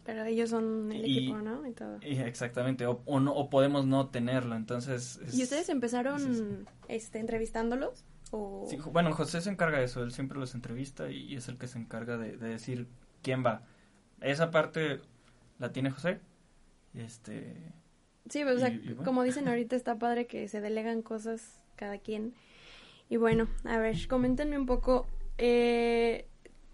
Pero ellos son el equipo, ¿no? Y todo. exactamente, o, o, no, o podemos no tenerlo, entonces... ¿Y ustedes empezaron este, entrevistándolos? O... Sí, bueno, José se encarga de eso, él siempre los entrevista y, es el que se encarga de, decir quién va. Esa parte la tiene José. Este... Sí, pues, o sea, como dicen ahorita, está padre que se delegan cosas cada quien. Y bueno, a ver, coméntenme un poco. Eh,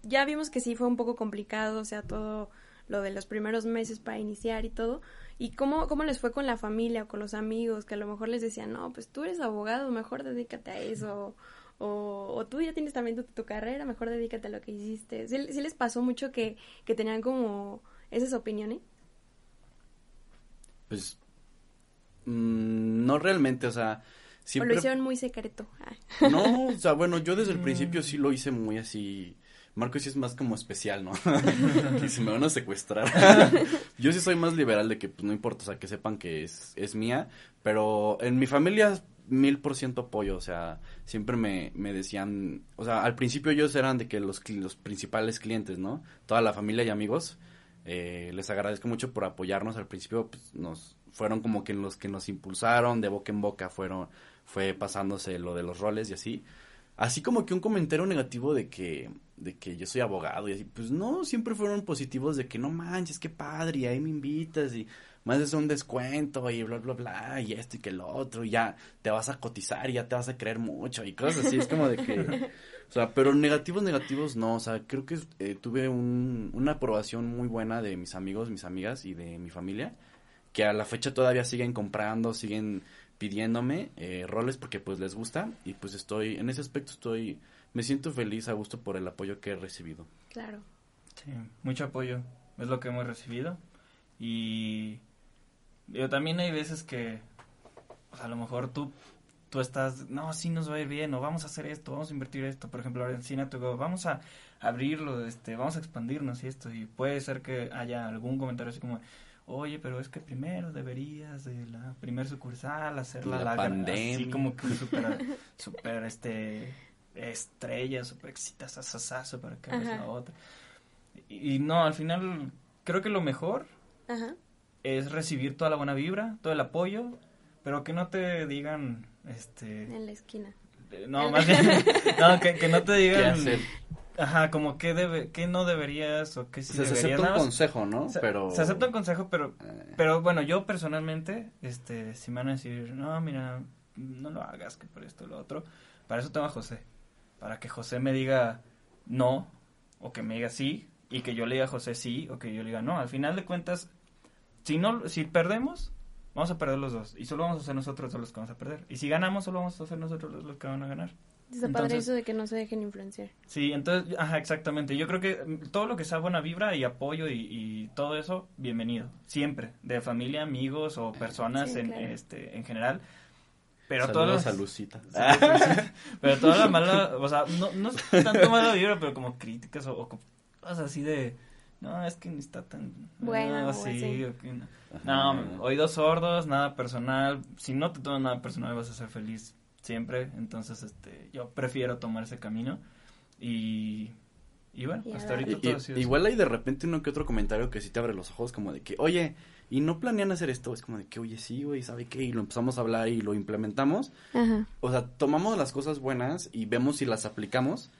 ya vimos que sí fue un poco complicado, o sea, todo lo de los primeros meses para iniciar y todo. ¿Y cómo, cómo les fue con la familia o con los amigos que a lo mejor les decían, no, pues tú eres abogado, mejor dedícate a eso? O, o tú ya tienes también tu, carrera, mejor dedícate a lo que hiciste. ¿Sí, les pasó mucho que, que tenían como esas opiniones? Pues mm, no realmente, o sea... Siempre... O lo hicieron muy secreto. No, o sea, bueno, yo desde el principio sí lo hice muy así Marco sí es más como especial, ¿no? que si me van a secuestrar. yo sí soy más liberal de que pues, no importa, o sea, que sepan que es, es mía, pero en mi familia mil por ciento apoyo, o sea, siempre me, me decían, o sea, al principio ellos eran de que los, los principales clientes, ¿no? Toda la familia y amigos, eh, les agradezco mucho por apoyarnos al principio, pues, nos fueron como que los que nos impulsaron, de boca en boca fueron, fue pasándose lo de los roles y así, así como que un comentario negativo de que, de que yo soy abogado y así, pues no, siempre fueron positivos de que no manches, qué padre, y ahí me invitas y más es un descuento y bla, bla, bla, y esto y que lo otro, y ya te vas a cotizar y ya te vas a creer mucho y cosas así, es como de que, o sea, pero negativos, negativos no, o sea, creo que eh, tuve un, una aprobación muy buena de mis amigos, mis amigas y de mi familia, que a la fecha todavía siguen comprando, siguen pidiéndome eh, roles porque pues les gusta y pues estoy, en ese aspecto estoy, me siento feliz, a gusto por el apoyo que he recibido. Claro. Sí, mucho apoyo, es lo que hemos recibido y yo también hay veces que a lo mejor tú tú estás, no, sí nos va a ir bien, o vamos a hacer esto, vamos a invertir esto, por ejemplo, ahora en Cine vamos a abrirlo, este, vamos a expandirnos y esto, y puede ser que haya algún comentario así como, oye, pero es que primero deberías de la primer sucursal hacerla la, pandemia. así como que súper, super, este, estrella, súper exitosa, para que hagas la otra. Y, no, al final creo que lo mejor es recibir toda la buena vibra, todo el apoyo, pero que no te digan, este... En la esquina. No, más bien, no, que, que no te digan... Ajá, como que debe, que no deberías o que sí se, deberías. Se acepta un consejo, ¿no? Se, pero... se acepta un consejo, pero, eh. pero bueno, yo personalmente, este, si me van a decir, no, mira, no lo hagas, que por esto o lo otro, para eso tengo a José. Para que José me diga no, o que me diga sí, y que yo le diga a José sí, o que yo le diga no. Al final de cuentas, si no, si perdemos, vamos a perder los dos. Y solo vamos a ser nosotros los que vamos a perder. Y si ganamos, solo vamos a ser nosotros los que van a ganar. Está padre eso de que no se dejen influenciar. Sí, entonces, ajá, exactamente. Yo creo que todo lo que sea buena vibra y apoyo y, todo eso, bienvenido. Siempre. De familia, amigos o personas en, este, en general. Pero Saludos a Lucita. pero toda la mala, o sea, no, no es tanto mala vibra, pero como críticas o, cosas así de, no, es que ni está tan bueno, así. no. no, oídos sordos, nada personal. Si no te tomas nada personal vas a ser feliz siempre, entonces este yo prefiero tomar ese camino y y bueno, hasta ahorita todo ha sido Igual hay de repente uno que otro comentario que sí te abre los ojos como de que, "Oye, y no planean hacer esto." Es como de que, "Oye, sí, güey, ¿sabe qué?" Y lo empezamos a hablar y lo implementamos. O sea, tomamos las cosas buenas y vemos si las aplicamos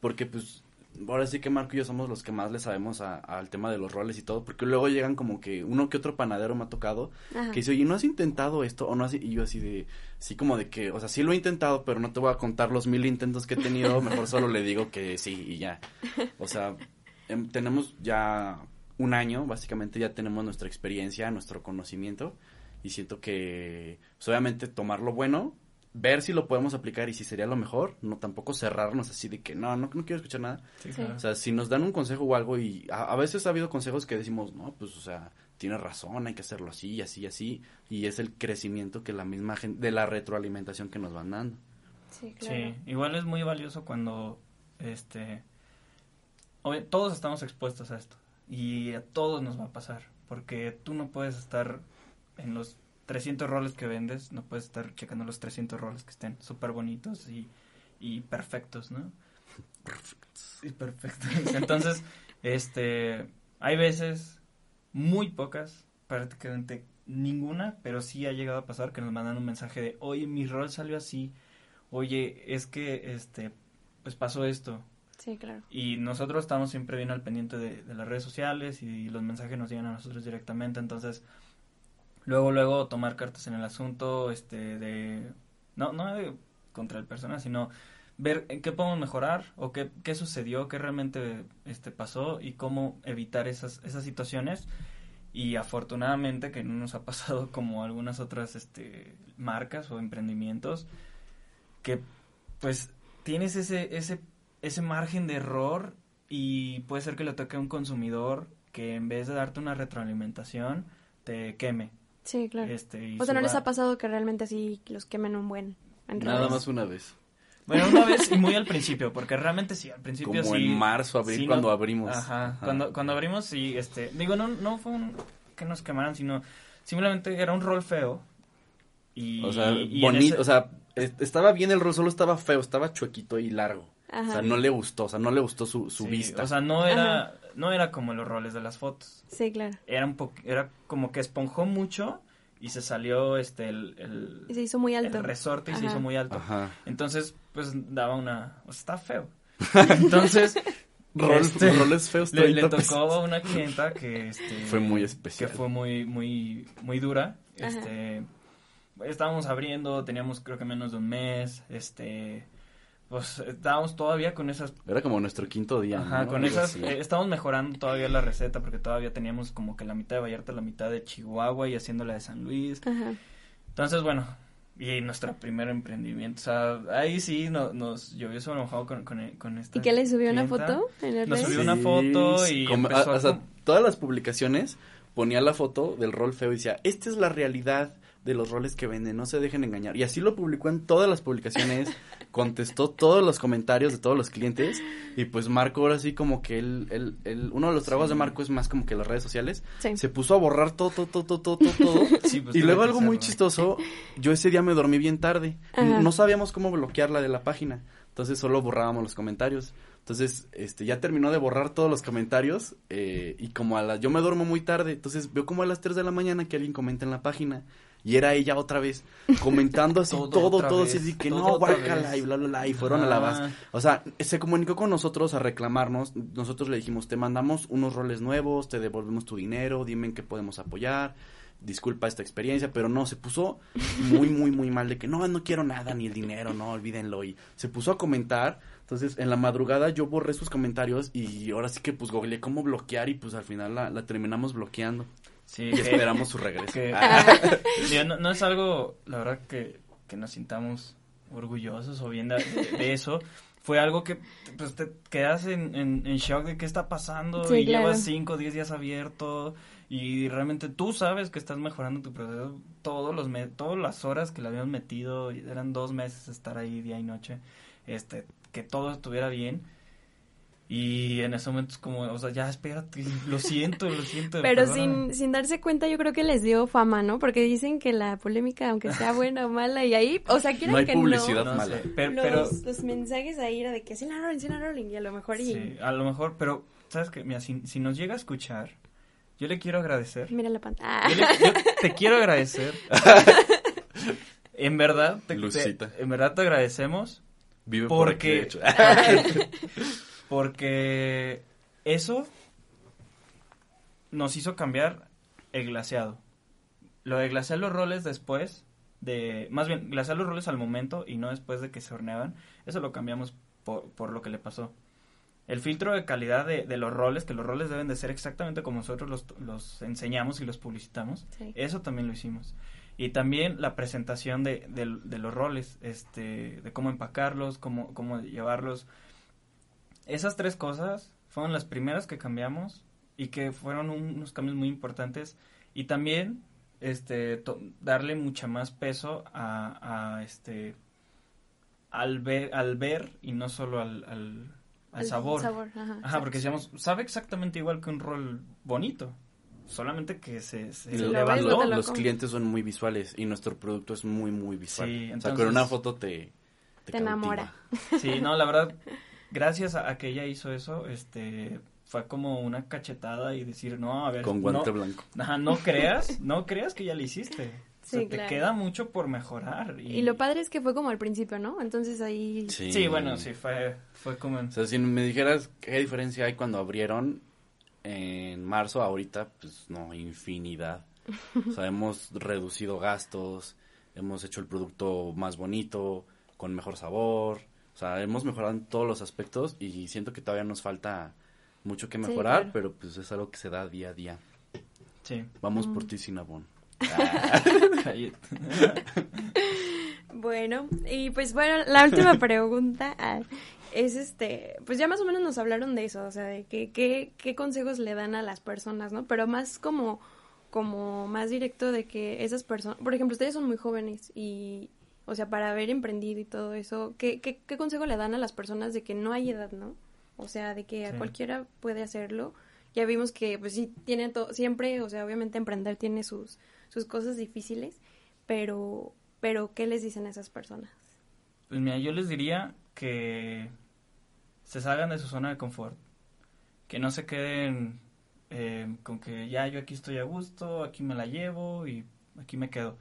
porque pues ahora sí que Marco y yo somos los que más le sabemos al tema de los roles y todo, porque luego llegan como que uno que otro panadero me ha tocado, que dice, oye, ¿no has intentado esto? O no has, y yo así de, sí como de que, o sea, sí lo he intentado, pero no te voy a contar los mil intentos que he tenido, mejor solo le digo que sí y ya. O sea, em, tenemos ya un año, básicamente ya tenemos nuestra experiencia, nuestro conocimiento, y siento que, pues, obviamente, tomar lo bueno ver si lo podemos aplicar y si sería lo mejor, no tampoco cerrarnos así de que no, no, no quiero escuchar nada. Sí, Sí. claro. O sea, si nos dan un consejo o algo y a, a veces ha habido consejos que decimos, no, pues, o sea, tiene razón, hay que hacerlo así, así, así. Y es el crecimiento que la misma gente, de la retroalimentación que nos van dando. Sí, claro. Sí, igual es muy valioso cuando, este, todos estamos expuestos a esto y a todos nos va a pasar, porque tú no puedes estar en los 300 roles que vendes, no puedes estar checando los 300 roles que estén súper bonitos y, y perfectos, ¿no? Sí, perfectos. Entonces, este, hay veces, muy pocas, prácticamente ninguna, pero sí ha llegado a pasar que nos mandan un mensaje de, oye, mi rol salió así, oye, es que, este, pues pasó esto. Sí, claro. Y nosotros estamos siempre bien al pendiente de, de las redes sociales y los mensajes nos llegan a nosotros directamente, entonces, luego, luego tomar cartas en el asunto, este, de, no, no de contra el persona, sino ver qué podemos mejorar o qué, qué sucedió, qué realmente este, pasó y cómo evitar esas, esas situaciones. Y afortunadamente que no nos ha pasado como algunas otras este, marcas o emprendimientos que pues tienes ese, ese, ese margen de error y puede ser que le toque a un consumidor que en vez de darte una retroalimentación te queme. Sí, claro. Este, O sea, ¿no les ha pasado que realmente así los quemen un buen? en Nada más una vez. Bueno, una vez y muy al principio, porque realmente sí, al principio Como sí. en marzo, abril, sí, cuando no- abrimos. Ajá, Ajá. Cuando, cuando abrimos, sí, este, digo, no, no fue un, que nos quemaran, sino simplemente era un rol feo. Y, O sea, y bonito, ese- o sea, es- estaba bien el rol, solo estaba feo, estaba chuequito y largo. Ajá. O sea, no le gustó, o sea, no le gustó su, su sí, vista. O sea, no era, no era como los roles de las fotos. Sí, claro. Era un era como que esponjó mucho y se salió este el, el, Y se hizo muy el alto. resorte y se Ajá. hizo muy alto. Ajá. Entonces, pues daba una, o sea, está feo. Entonces, Rol- este, roles feos, le, le 30 pesos. tocó a una clienta que este, Fue muy que especial. fue muy muy muy dura Ajá. este estábamos abriendo teníamos creo que menos de un mes este pues estábamos todavía con esas Era como nuestro quinto día. ajá, ¿no? con Algo esas eh, estábamos mejorando todavía la receta porque todavía teníamos como que la mitad de Vallarta la mitad de Chihuahua y haciendo la de San Luis Ajá. entonces bueno y nuestro primer emprendimiento o sea ahí sí no- nos llovió sobre mojado con con, con esta ¿Y qué le subió una foto en el Nos red? subió una foto y como- empezó a- a o sea, todas las publicaciones ponía la foto del rol feo y decía, esta es la realidad de los roles que venden, no se dejen engañar. Y así lo publicó en todas las publicaciones, contestó todos los comentarios de todos los clientes y pues Marco ahora sí como que él, él, él- uno de los trabajos de Marco es más como que las redes sociales, Sí. se puso a borrar todo, todo, todo, todo, todo, todo. Sí, pues, y luego algo muy hacerlo. chistoso, yo ese día me dormí bien tarde. Ajá. No sabíamos cómo bloquearla de la página. Entonces solo borrábamos los comentarios. Entonces, este, ya terminó de borrar todos los comentarios. eh, y como a las, yo me duermo muy tarde. Entonces veo como a las 3 de la mañana que alguien comenta en la página. Y era ella otra vez, comentando así Todo todo, otra todo, vez, así que todo no, guácala, y bla, bla, bla, y fueron a la Ah. base. O sea, se comunicó con nosotros a reclamarnos. Nosotros le dijimos, te mandamos unos roles nuevos, te devolvemos tu dinero, dime en qué podemos apoyar. Disculpa esta experiencia, pero no, se puso muy, muy, muy mal de que no, no quiero nada, ni el dinero, no, olvídenlo. Y se puso a comentar. Entonces, en la madrugada yo borré sus comentarios y ahora sí que pues googleé cómo bloquear y pues al final la, la terminamos bloqueando. Sí Y esperamos su regreso. que- Ah. digo, no, no es algo, la verdad, que, que nos sintamos orgullosos o bien de, eso. Fue algo que pues, te quedas en, en, en shock de qué está pasando Sí, y claro. llevas 5 o 10 días abierto y realmente tú sabes que estás mejorando tu proceso todos los me- todas las horas que le habíamos metido, y eran dos meses estar ahí día y noche, este que todo estuviera bien. Y en ese momento es como, o sea, ya espérate, lo siento, lo siento. Pero perdóname. sin, sin darse cuenta, yo creo que les dio fama, ¿no? Porque dicen que la polémica, aunque sea buena o mala, y ahí, o sea, quieren No hay que publicidad no, No mala. sé, pero, los, pero los mensajes ahí era de que sí la rolling, sí la rolling, y a lo mejor y... sí, a lo mejor, pero sabes que mira, si, si nos llega a escuchar, yo le quiero agradecer. Mira la pantalla. Yo, te quiero agradecer. en verdad, te, te- Lucita. en verdad te agradecemos Vive por aquí, porque de hecho. Porque eso nos hizo cambiar el glaseado. Lo de glasear los roles después de, más bien, glasear los roles al momento y no después de que se horneaban, eso lo cambiamos por, por lo que le pasó. El filtro de calidad de, de los roles, que los roles deben de ser exactamente como nosotros los, los enseñamos y los publicitamos, Sí. eso también lo hicimos. y también la presentación de, de, los roles, este, de cómo empacarlos, cómo, cómo llevarlos. Esas tres cosas fueron las primeras que cambiamos y que fueron unos cambios muy importantes. Y también este darle mucha más peso a, a, este al ver al ver y no solo al, al, sabor, ajá, porque decíamos sabe exactamente igual que un rol bonito solamente que se, se los clientes son muy visuales y nuestro producto es muy muy visual. Sí, o sea con una foto te te, enamora. sí no la verdad gracias a, que ella hizo eso este fue como una cachetada y decir no a ver con guante blanco ajá no creas no creas que ya lo hiciste Sí, te queda mucho por mejorar. Y... lo padre es que fue como al principio, ¿no? Entonces ahí... Sí, bueno, sí, fue, fue como... O sea, si me dijeras qué diferencia hay cuando abrieron, en marzo, ahorita, pues no, infinidad. O sea, hemos reducido gastos, hemos hecho el producto más bonito, con mejor sabor. O sea, hemos mejorado en todos los aspectos y siento que todavía nos falta mucho que mejorar, pero pues es algo que se da día a día. Sí. Vamos por ti, Cinnabon. bueno, y pues bueno, la última pregunta. Es este, pues ya más o menos nos hablaron de eso, o sea, de qué qué consejos le dan a las personas, ¿no? Pero más como, como más directo de que esas personas, por ejemplo, ustedes son muy jóvenes y, o sea, para haber emprendido y todo eso, ¿qué, qué, qué consejo le dan a las personas de que no hay edad, ¿no? O sea, de que a cualquiera puede hacerlo. Ya vimos que, pues sí, tiene todo, siempre, o sea, obviamente emprender tiene sus, sus cosas difíciles, pero, pero, ¿qué les dicen a esas personas? Pues mira, yo les diría que se salgan de su zona de confort, que no se queden eh, con que ya yo aquí estoy a gusto, aquí me la llevo y aquí me quedo.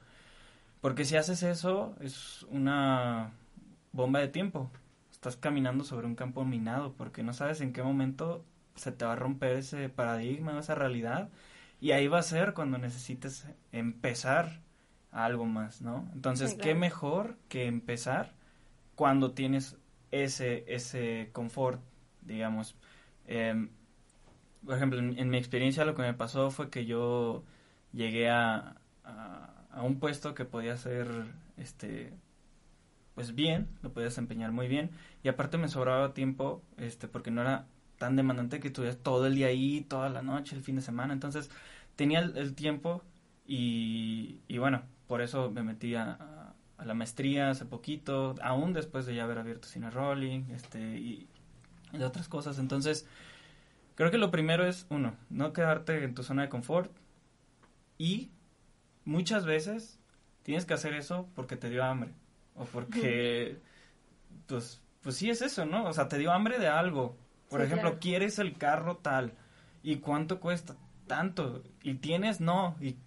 Porque si haces eso es una bomba de tiempo. Estás caminando sobre un campo minado porque no sabes en qué momento se te va a romper ese paradigma, esa realidad. Y ahí va a ser cuando necesites empezar algo más, ¿no? Entonces, ¿qué mejor que empezar cuando tienes ese, ese confort, digamos. Em, por ejemplo, en, mi experiencia lo que me pasó fue que yo llegué a, a, un puesto que podía ser, este, pues bien, lo podía desempeñar muy bien, y aparte me sobraba tiempo, este, porque no era tan demandante que estuvieras todo el día ahí, toda la noche, el fin de semana, entonces tenía el, tiempo y, y, bueno, por eso me metí a, a la maestría hace poquito, aún después de ya haber abierto Cine Rolling, este, y, de otras cosas. Entonces, creo que lo primero es, uno, no quedarte en tu zona de confort y muchas veces tienes que hacer eso porque te dio hambre o porque, pues, pues sí es eso, ¿no? O sea, te dio hambre de algo. Por ejemplo, quieres el carro tal y cuánto cuesta tanto y tienes no y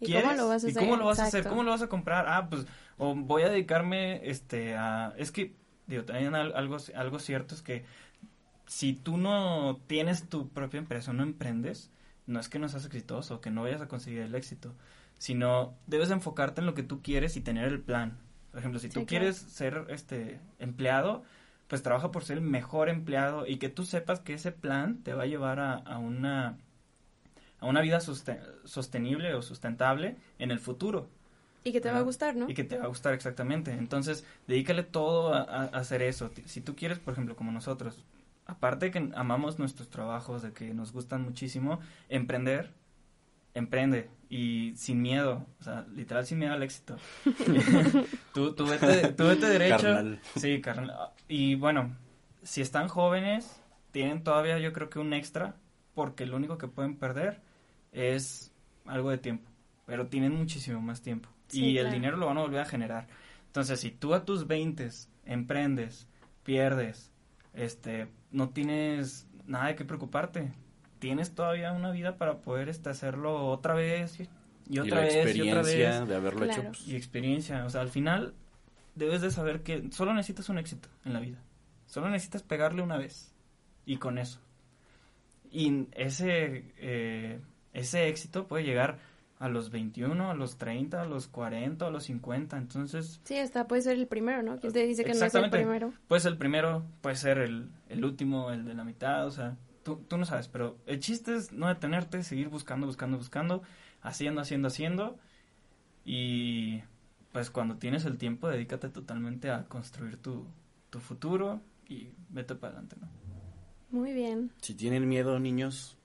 ¿Y cómo lo vas a hacer? ¿Y cómo lo vas a hacer? ¿Cómo lo vas a comprar? Ah, pues o voy a dedicarme este a es que digo también algo algo cierto es que si tú no tienes tu propia empresa no emprendes no es que no seas exitoso que no vayas a conseguir el éxito sino debes enfocarte en lo que tú quieres y tener el plan por ejemplo si tú quieres ser este empleado pues trabaja por ser el mejor empleado y que tú sepas que ese plan te va a llevar a, a una a una vida sostenible o sustentable en el futuro y que te va a gustar, ¿no? Y que te va a gustar, exactamente. Entonces, dedícale todo a, hacer eso. Si tú quieres, por ejemplo, como nosotros, aparte de que amamos nuestros trabajos, de que nos gustan muchísimo, emprender, emprende y sin miedo, o sea, literal sin miedo al éxito. tú, tú, vete, tú vete derecho. Sí, carnal. Y bueno, si están jóvenes, tienen todavía yo creo que un extra, porque lo único que pueden perder es algo de tiempo, pero tienen muchísimo más tiempo y el dinero lo van a volver a generar. Entonces, si tú a tus 20 emprendes, pierdes, este, no tienes nada de qué preocuparte. Tienes todavía una vida para poder este, hacerlo otra vez y otra vez y otra vez. de haberlo hecho. Pues. Y experiencia. O sea, al final debes de saber que solo necesitas un éxito en la vida. Solo necesitas pegarle una vez. Y con eso. Y ese, eh, ese éxito puede llegar a los 21, a los 30, a los 40, a los 50, entonces... Sí, hasta puede ser el primero, ¿no? ¿Quién te dice que no es el primero? Puede ser el primero, puede ser el, el último, el de la mitad, o sea, tú, tú no sabes, pero el chiste es no detenerte, seguir buscando, buscando, buscando, haciendo, haciendo, haciendo, Y pues cuando tienes el tiempo, dedícate totalmente a construir tu, tu futuro y vete para adelante, ¿no? Muy bien. Si tienen miedo, niños,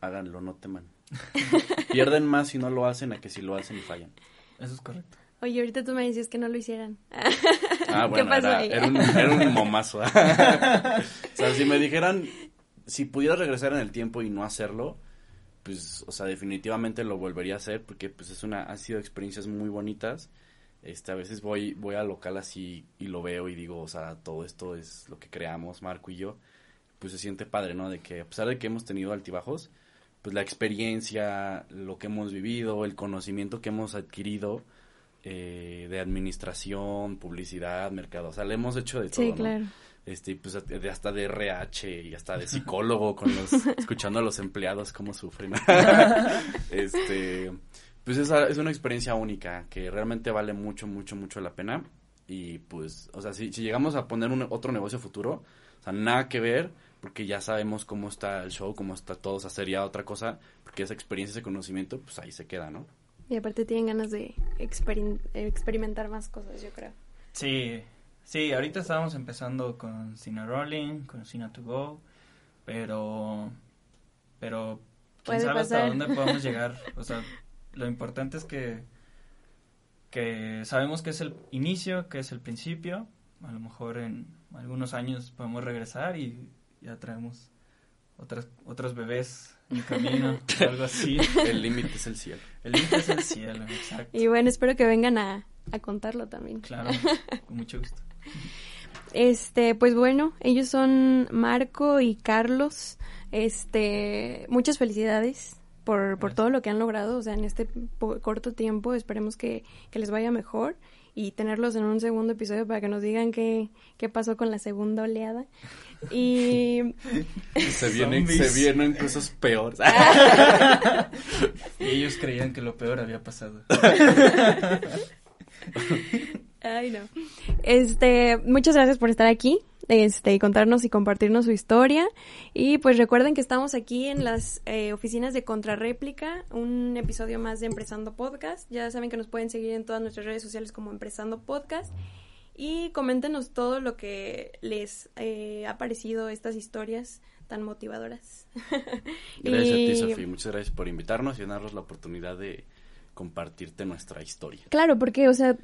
háganlo, no teman. Pierden más si no lo hacen a que si lo hacen y fallan. Eso es correcto. Oye, ahorita tú me decías que no lo hicieran. Ah, bueno, ¿Qué pasó era, ahí? era un, era un momazo. o sea, si me dijeran, si pudiera regresar en el tiempo y no hacerlo, pues, o sea, definitivamente lo volvería a hacer porque, pues, es una, han sido experiencias muy bonitas. Este, a veces voy, voy al local así y lo veo y digo, o sea, todo esto es lo que creamos, Marco y yo. Pues se siente padre, ¿no? De que a pesar de que hemos tenido altibajos, pues la experiencia, lo que hemos vivido, el conocimiento que hemos adquirido eh, de administración, publicidad, mercado, o sea, le hemos hecho de todo, Sí, ¿no? claro. Este, pues de- hasta de RH y hasta de psicólogo con los, escuchando a los empleados cómo sufren. este, pues esa es una experiencia única que realmente vale mucho, mucho, mucho la pena. Y pues, o sea, si, si llegamos a poner un otro negocio futuro, o sea, nada que ver, porque ya sabemos cómo está el show, cómo está todo, o sea, sería otra cosa, porque esa experiencia, ese conocimiento, pues ahí se queda, ¿no? Y aparte tienen ganas de experimentar más cosas, yo creo. Sí, sí, ahorita estábamos empezando con Cine Rolling, con Cine to Go, pero, pero, quién sabe hasta dónde podemos llegar. O sea, lo importante es que, que sabemos que es el inicio, que es el principio. A lo mejor en algunos años podemos regresar y ya traemos otras, otros bebés en camino, o algo así. El límite es el cielo. El límite es el cielo, exacto. Y bueno, espero que vengan a, a contarlo también. Claro, con mucho gusto. Este, pues bueno, ellos son Marco y Carlos. Este, muchas felicidades por, por todo lo que han logrado, o sea, en este corto tiempo. Esperemos que, que les vaya mejor y tenerlos en un segundo episodio para que nos digan qué, qué pasó con la segunda oleada. Y Se vienen, Zombies. se vienen cosas peores. Y ellos creían que lo peor había pasado. Ay, no. Este, muchas gracias por estar aquí, este, y contarnos y compartirnos su historia. Y pues recuerden que estamos aquí en las eh, oficinas de Contrarréplica, un episodio más de Empresando Podcast. Ya saben que nos pueden seguir en todas nuestras redes sociales como Empresando Podcast. Y coméntenos todo lo que les eh, ha parecido estas historias tan motivadoras. Gracias a ti, Sofía. Muchas gracias por invitarnos y darnos la oportunidad de compartirte nuestra historia. Claro, porque, o sea,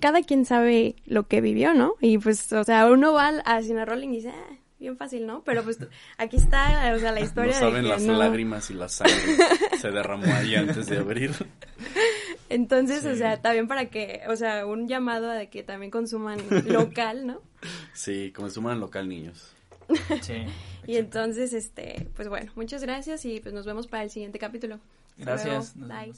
cada quien sabe lo que vivió, ¿no? Y pues, o sea, uno va a Cine Rolling y dice, ah, bien fácil, ¿no? Pero pues aquí está, o sea, la historia no de saben que las no. lágrimas y la sangre se derramó ahí antes de abrir. Entonces, o sea, también para que, o sea, un llamado a que también consuman local, ¿no? Sí, consuman local, niños. Sí. Y entonces, este, pues bueno, muchas gracias y pues nos vemos para el siguiente capítulo. Hasta Gracias. Bye.